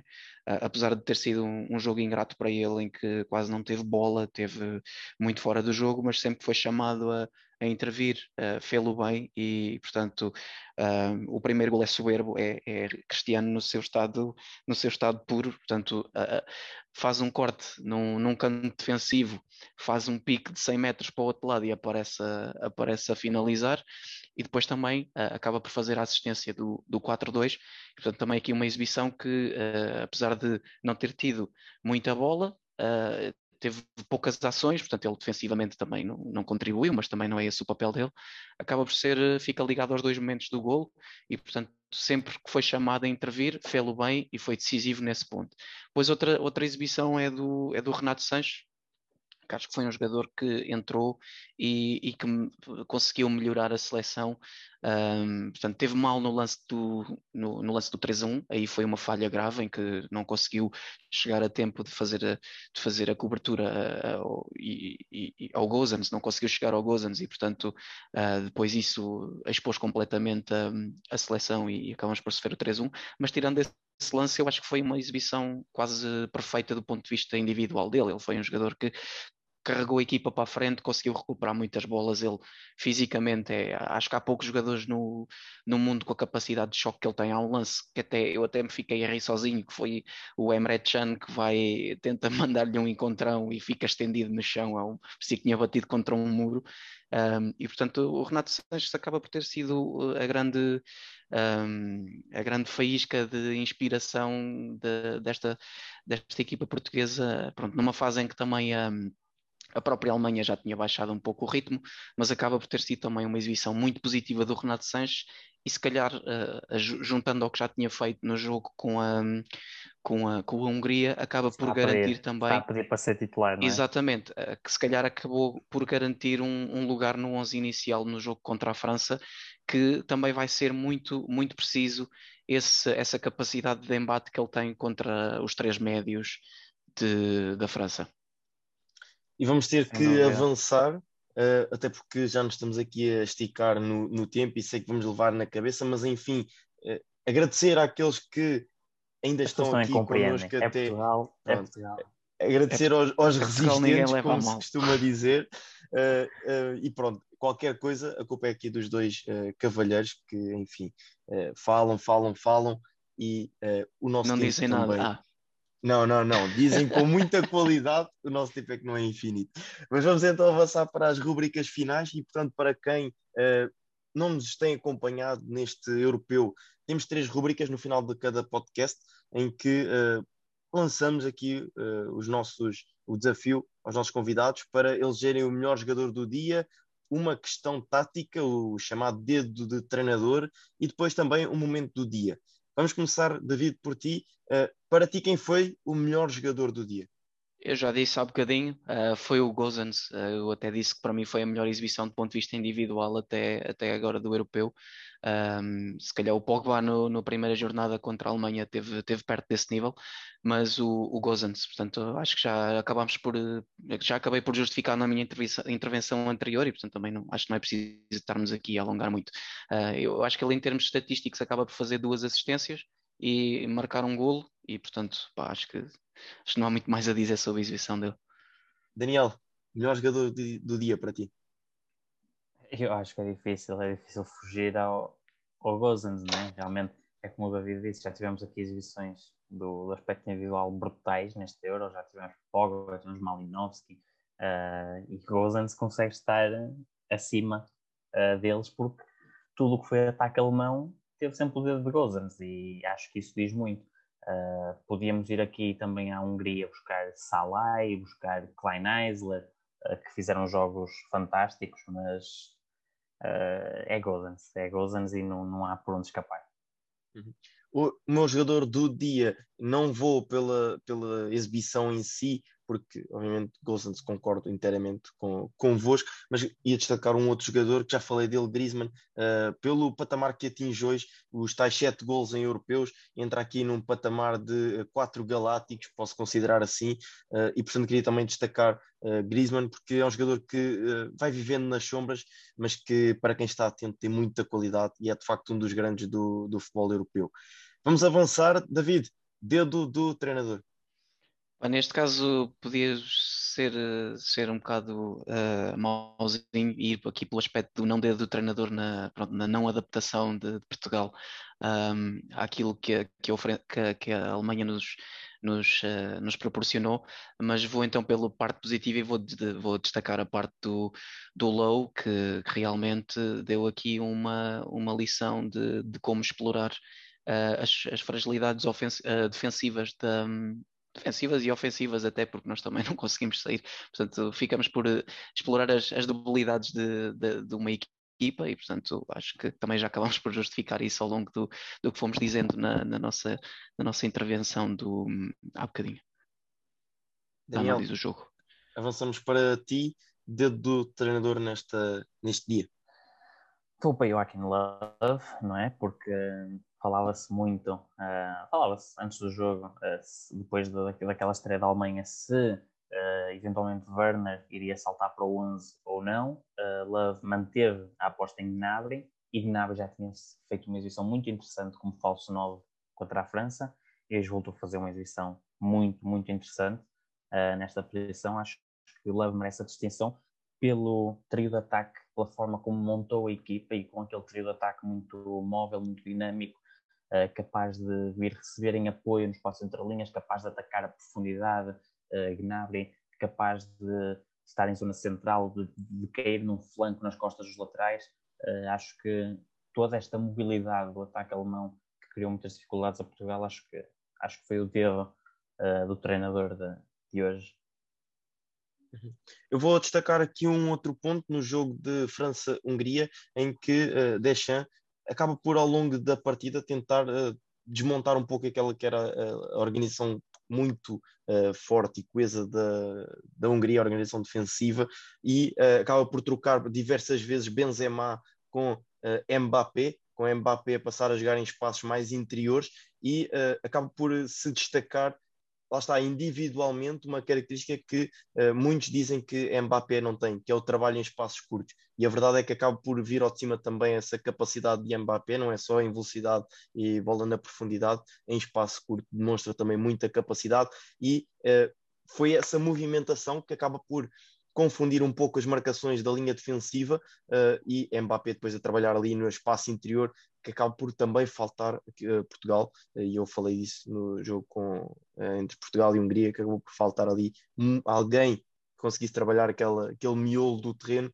Uh, apesar de ter sido um, um, jogo ingrato para ele, em que quase não teve bola, teve muito fora do jogo, mas sempre foi chamado a, a intervir, uh, fê-lo bem e, portanto, uh, o primeiro gol é soberbo, é, é, Cristiano no seu estado, no seu estado puro, portanto, uh, faz um corte num, num canto defensivo, faz um pique de 100 metros para o outro lado e aparece a, aparece a finalizar e depois também acaba por fazer a assistência do, do 4-2. Portanto, também aqui uma exibição que, uh, apesar de não ter tido muita bola, uh, teve poucas ações, portanto ele defensivamente também não, não, contribuiu, mas também não é esse o papel dele, acaba por ser, eh, fica ligado aos dois momentos do gol e portanto sempre que foi chamado a intervir, fê-lo bem e foi decisivo nesse ponto. Depois outra, outra exibição é do, é do Renato Sanches, que acho que foi um jogador que entrou e, e que conseguiu melhorar a seleção. Um, portanto, teve mal no lance do, no, no lance do 3 a 1, aí foi uma falha grave em que não conseguiu chegar a tempo de fazer a, de fazer a cobertura ao, e, e, ao Gozans, não conseguiu chegar ao Gozans e, portanto, uh, depois isso expôs completamente a, a seleção e, e acabamos por sofrer o 3 a 1. Mas tirando esse esse lance eu acho que foi uma exibição quase perfeita do ponto de vista individual dele. Ele foi um jogador que carregou a equipa para a frente, conseguiu recuperar muitas bolas. Ele fisicamente é, acho que há poucos jogadores no, no mundo com a capacidade de choque que ele tem. Há um lance que até eu até me fiquei a rir sozinho, que foi o Emre Can que vai, tenta mandar-lhe um encontrão e fica estendido no chão, é um, que tinha batido contra um muro. Um, e portanto o Renato Sanches acaba por ter sido a grande um, a grande faísca de inspiração de, desta, desta equipa portuguesa, pronto, numa fase em que também um, a própria Alemanha já tinha baixado um pouco o ritmo, mas acaba por ter sido também uma exibição muito positiva do Renato Sanches e se calhar uh, juntando ao que já tinha feito no jogo com a, com a, com a Hungria, acaba está por garantir também. Está a pedir para ser titular, não é? Exatamente, uh, que se calhar acabou por garantir um, um, lugar no 11 inicial no jogo contra a França, que também vai ser muito, muito preciso esse, essa capacidade de embate que ele tem contra os três médios de, da França e vamos ter que avançar, uh, até porque já nos estamos aqui a esticar no, no, tempo e sei que vamos levar na cabeça, mas enfim, uh, agradecer àqueles que ainda As estão aqui connosco é até. Portugal, é Portugal. Agradecer aos, aos resistentes, como se costuma dizer, uh, e pronto, qualquer coisa, a culpa é aqui dos dois cavalheiros que, enfim, falam, falam, falam e o nosso não dizem nada. Ah. Não, não, não. Dizem com muita qualidade, o nosso tempo é que não é infinito. Mas vamos então avançar para as rubricas finais e, portanto, para quem uh, não nos tem acompanhado neste europeu, temos três rubricas no final de cada podcast em que uh, lançamos aqui uh, os nossos, o desafio aos nossos convidados para elegerem o melhor jogador do dia, uma questão tática, o chamado dedo de treinador, e depois também um momento do dia. Vamos começar, David, por ti. Uh, para ti, quem foi o melhor jogador do dia? Eu já disse há bocadinho, uh, foi o Gozans. Uh, eu até disse que para mim foi a melhor exibição do ponto de vista individual até, até agora do europeu. Um, se calhar o Pogba no, na primeira jornada contra a Alemanha teve, teve perto desse nível, mas o, o Gozans, portanto, acho que já acabámos por já acabei por justificar na minha intervenção anterior e portanto também não, acho que não é preciso estarmos aqui a alongar muito. Uh, eu acho que ele em termos estatísticos acaba por fazer duas assistências e marcar um golo e portanto pá, acho que acho que não há muito mais a dizer sobre a exibição dele. Daniel, melhor jogador do, do dia para ti? Eu acho que é difícil, é difícil fugir ao, ao Gozans, né? Realmente, é como o David disse, já tivemos aqui exibições do, do aspecto individual brutais neste Euro, já tivemos Pogba, tivemos Malinowski, uh, e Gozans consegue estar acima uh, deles porque tudo o que foi ataque alemão teve sempre o dedo de Gozans e acho que isso diz muito. Uh, podíamos ir aqui também à Hungria buscar Salai, buscar Klein Eisler, uh, que fizeram jogos fantásticos, mas uh, é Gozans, é Gozans e não, não há por onde escapar. Uhum. O meu jogador do dia, não vou pela, pela exibição em si, porque obviamente Gosens concordo inteiramente com, convosco, mas ia destacar um outro jogador que já falei dele, Griezmann, uh, pelo patamar que atinge hoje, os tais 7 gols em europeus, entra aqui num patamar de 4 galácticos, posso considerar assim, uh, e portanto queria também destacar uh, Griezmann, porque é um jogador que vai vivendo nas sombras, mas que para quem está atento tem muita qualidade e é de facto um dos grandes do, do futebol europeu. Vamos avançar, David, dedo do treinador. Neste caso, podia ser, ser um bocado uh, mauzinho e ir aqui pelo aspecto do não dedo do treinador na, pronto, na não adaptação de, de Portugal. Um, àquilo que, que, que, que, a Alemanha nos, nos, uh, nos proporcionou, mas vou então pela parte positiva e vou, de, vou destacar a parte do, do Low, que, que realmente deu aqui uma, uma lição de, de como explorar uh, as, as, fragilidades uh, defensivas da, defensivas e ofensivas até, porque nós também não conseguimos sair. Portanto, ficamos por uh, explorar as, as debilidades de, de, de, uma equipa e, portanto, acho que também já acabamos por justificar isso ao longo do, do que fomos dizendo na, na nossa, na nossa intervenção do, há bocadinho. Daniel, do jogo. avançamos para ti, dedo do treinador nesta, neste dia. Estou para Joaquim Love, não é? Porque falava-se muito, uh, falava-se antes do jogo, uh, se, depois da, daquela estreia da Alemanha, se uh, eventualmente Werner iria saltar para o 11 ou não. Love manteve a aposta em Gnabry e Gnabry já tinha feito uma exibição muito interessante como falso 9 contra a França e hoje voltou a fazer uma exibição muito, muito interessante nesta posição. Acho que o Love merece a distinção pelo trio de ataque, pela forma como montou a equipa e com aquele trio de ataque muito móvel, muito dinâmico, uh, capaz de vir receber em apoio no espaço entre linhas, capaz de atacar a profundidade, uh, Gnabry, capaz de estar em zona central, de, de cair num flanco nas costas dos laterais. Uh, acho que toda esta mobilidade do ataque alemão que criou muitas dificuldades a Portugal, acho que, acho que foi o dedo do treinador de, de hoje. Uhum. Eu vou destacar aqui um outro ponto no jogo de França-Hungria, em que uh, Deschamps acaba por, ao longo da partida, tentar uh, desmontar um pouco aquela que era a organização muito uh, forte e coesa da, da Hungria, a organização defensiva, e uh, acaba por trocar diversas vezes Benzema com uh, Mbappé, com Mbappé a passar a jogar em espaços mais interiores e acaba por se destacar lá está, individualmente, uma característica que uh, muitos dizem que Mbappé não tem, que é o trabalho em espaços curtos. E a verdade é que acaba por vir ao de cima também essa capacidade de Mbappé, não é só em velocidade e bola na profundidade, em espaço curto demonstra também muita capacidade e uh, foi essa movimentação que acaba por confundir um pouco as marcações da linha defensiva uh, e Mbappé depois a trabalhar ali no espaço interior que acaba por também faltar uh, Portugal uh, e eu falei disso no jogo com, entre Portugal e Hungria que acabou por faltar ali um, alguém que conseguisse trabalhar aquela, aquele miolo do terreno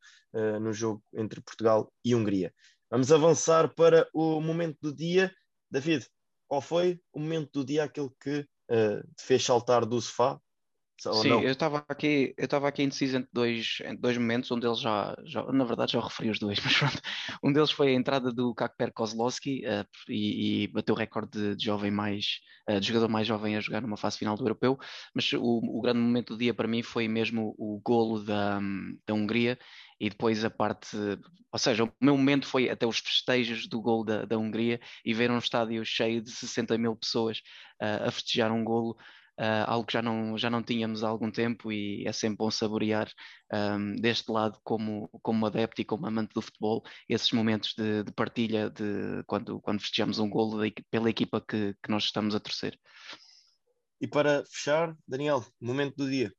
no jogo entre Portugal e Hungria. Vamos avançar para o momento do dia. David, qual foi o momento do dia aquele que te fez saltar do sofá Sim, eu estava aqui, eu estava aqui indeciso entre dois, entre dois momentos, um deles já, já, na verdade já referi os dois, mas pronto. Um deles foi a entrada do Kakper Kozlowski uh, e, e, bateu o recorde de, jovem mais, uh, de jogador mais jovem a jogar numa fase final do europeu, mas o, o grande momento do dia para mim foi mesmo o golo da, da Hungria e depois a parte, ou seja, o meu momento foi até os festejos do gol da, da Hungria e ver um estádio cheio de 60 mil pessoas uh, a festejar um golo uh, algo que já não, já não tínhamos há algum tempo e é sempre bom saborear um, deste lado como, como adepto e como amante do futebol esses momentos de, de partilha de quando, quando festejamos um golo pela equipa que, que nós estamos a torcer. E para fechar, Daniel, momento do dia.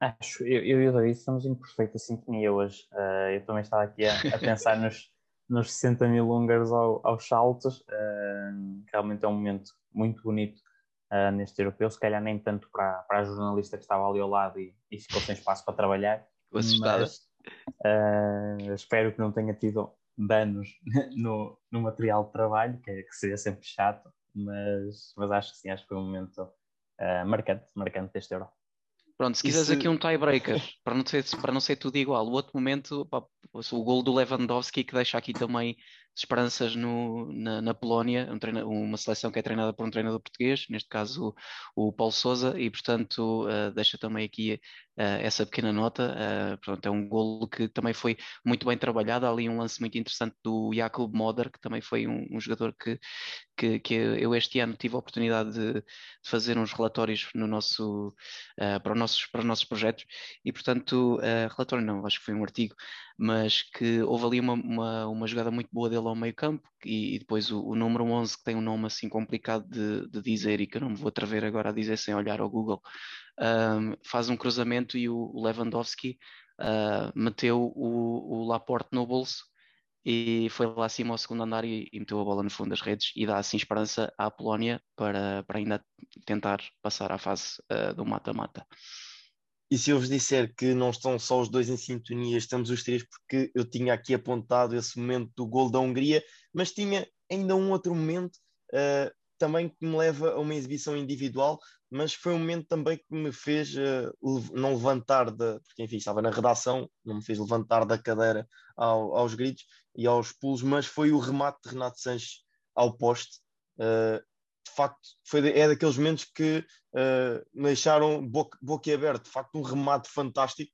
Acho, eu, eu e o David estamos em perfeita sintonia hoje. Uh, eu também estava aqui a, a pensar nos, nos 60 mil húngaros ao, aos saltos. Uh, realmente é um momento muito bonito uh, neste europeu, se calhar nem tanto para, para a jornalista que estava ali ao lado e, e ficou sem espaço para trabalhar. Assustada. Mas, uh, espero que não tenha tido danos no, no material de trabalho, que, é, que seria sempre chato, mas, mas acho que sim, acho que foi um momento uh, marcante, marcante deste Euro. Pronto, se quiseres aqui um tiebreaker, para não, ser, para não ser tudo igual, o outro momento, pá, o gol do Lewandowski, que deixa aqui também esperanças no, na, na Polónia, um uma seleção que é treinada por um treinador português, neste caso o, o Paulo Sousa, e portanto uh, deixa também aqui uh, essa pequena nota. Uh, portanto, é um golo que também foi muito bem trabalhado. Ali um lance muito interessante do Jakub Moder, que também foi um, um jogador que, que, que, eu este ano tive a oportunidade de, de fazer uns relatórios no nosso, para, os nossos, para os nossos projetos, e portanto, relatório não, acho que foi um artigo, mas que houve ali uma, uma, uma jogada muito boa dele ao meio campo e, e depois o, o, número 11 que tem um nome assim complicado de, de, dizer e que eu não me vou atrever agora a dizer sem olhar ao Google, um, faz um cruzamento e o, o Lewandowski uh, meteu o, o Laporte no bolso e foi lá acima ao segundo andar e, e, meteu a bola no fundo das redes e dá assim esperança à Polónia para, para ainda tentar passar à fase uh, do mata-mata. E se eu vos disser que não estão só os dois em sintonia, estamos os três, porque eu tinha aqui apontado esse momento do gol da Hungria, mas tinha ainda um outro momento uh, também que me leva a uma exibição individual, mas foi um momento também que me fez uh, não levantar, da, porque enfim, estava na redação, não me fez levantar da cadeira ao, aos gritos e aos pulos, mas foi o remate de Renato Sanches ao poste. Uh, de facto, foi, é daqueles momentos que uh, me deixaram boca, boquiaberto. De facto, um remate fantástico.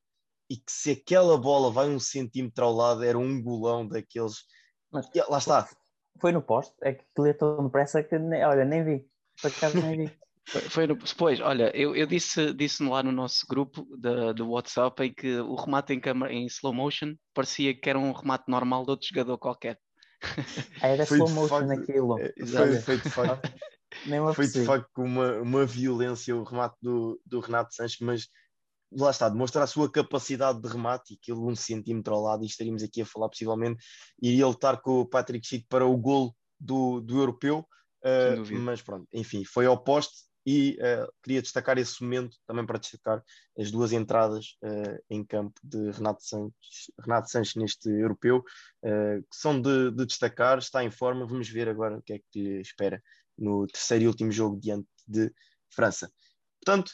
E que se aquela bola vai um centímetro ao lado, era um golão daqueles. Lá está. Foi no poste, é que lê tão depressa que, nem, olha, nem vi. Por acaso nem vi. Foi, no, depois, olha, eu, eu disse, disse lá no nosso grupo de, do WhatsApp em que o remate em, câmera, em slow motion parecia que era um remate normal de outro jogador qualquer. Ah, era foi slow motion facto, aquilo. É, foi, foi de facto. foi de facto uma, uma violência o remate do, do Renato Sanches, mas lá está, demonstrar a sua capacidade de remate e aquilo um centímetro ao lado, e estaríamos aqui a falar possivelmente, iria lutar com o Patrick Schick para o golo do, do europeu, uh, mas pronto, enfim, foi ao poste e uh, queria destacar esse momento também para destacar as duas entradas uh, em campo de Renato Sanches, Renato Sanches neste europeu, que são de, de, destacar, está em forma, vamos ver agora o que é que lhe espera no terceiro e último jogo diante de França. Portanto,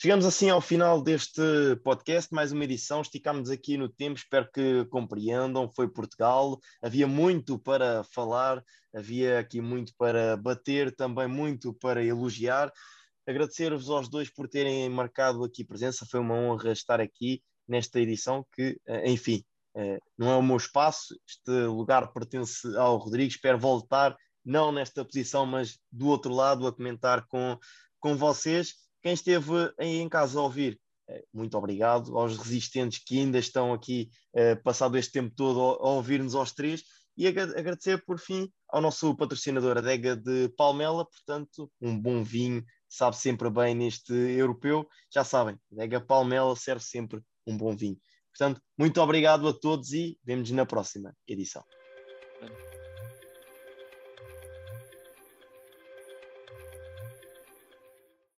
chegamos assim ao final deste podcast, mais uma edição, esticámos aqui no tempo, espero que compreendam, foi Portugal, havia muito para falar, havia aqui muito para bater, também muito para elogiar. Agradecer-vos aos dois por terem marcado aqui presença, foi uma honra estar aqui nesta edição que, eh, enfim, eh, não é o meu espaço, este lugar pertence ao Rodrigo, espero voltar não nesta posição, mas do outro lado, a comentar com, com vocês. Quem esteve aí em casa a ouvir, eh, muito obrigado. Aos resistentes que ainda estão aqui, eh, passado este tempo todo, a ouvir-nos aos três. E agradecer, por fim, ao nosso patrocinador, a Dega de Palmela. Portanto, um bom vinho, sabe sempre bem neste europeu. Já sabem, Dega Palmela serve sempre um bom vinho. Portanto, muito obrigado a todos e vemos na próxima edição.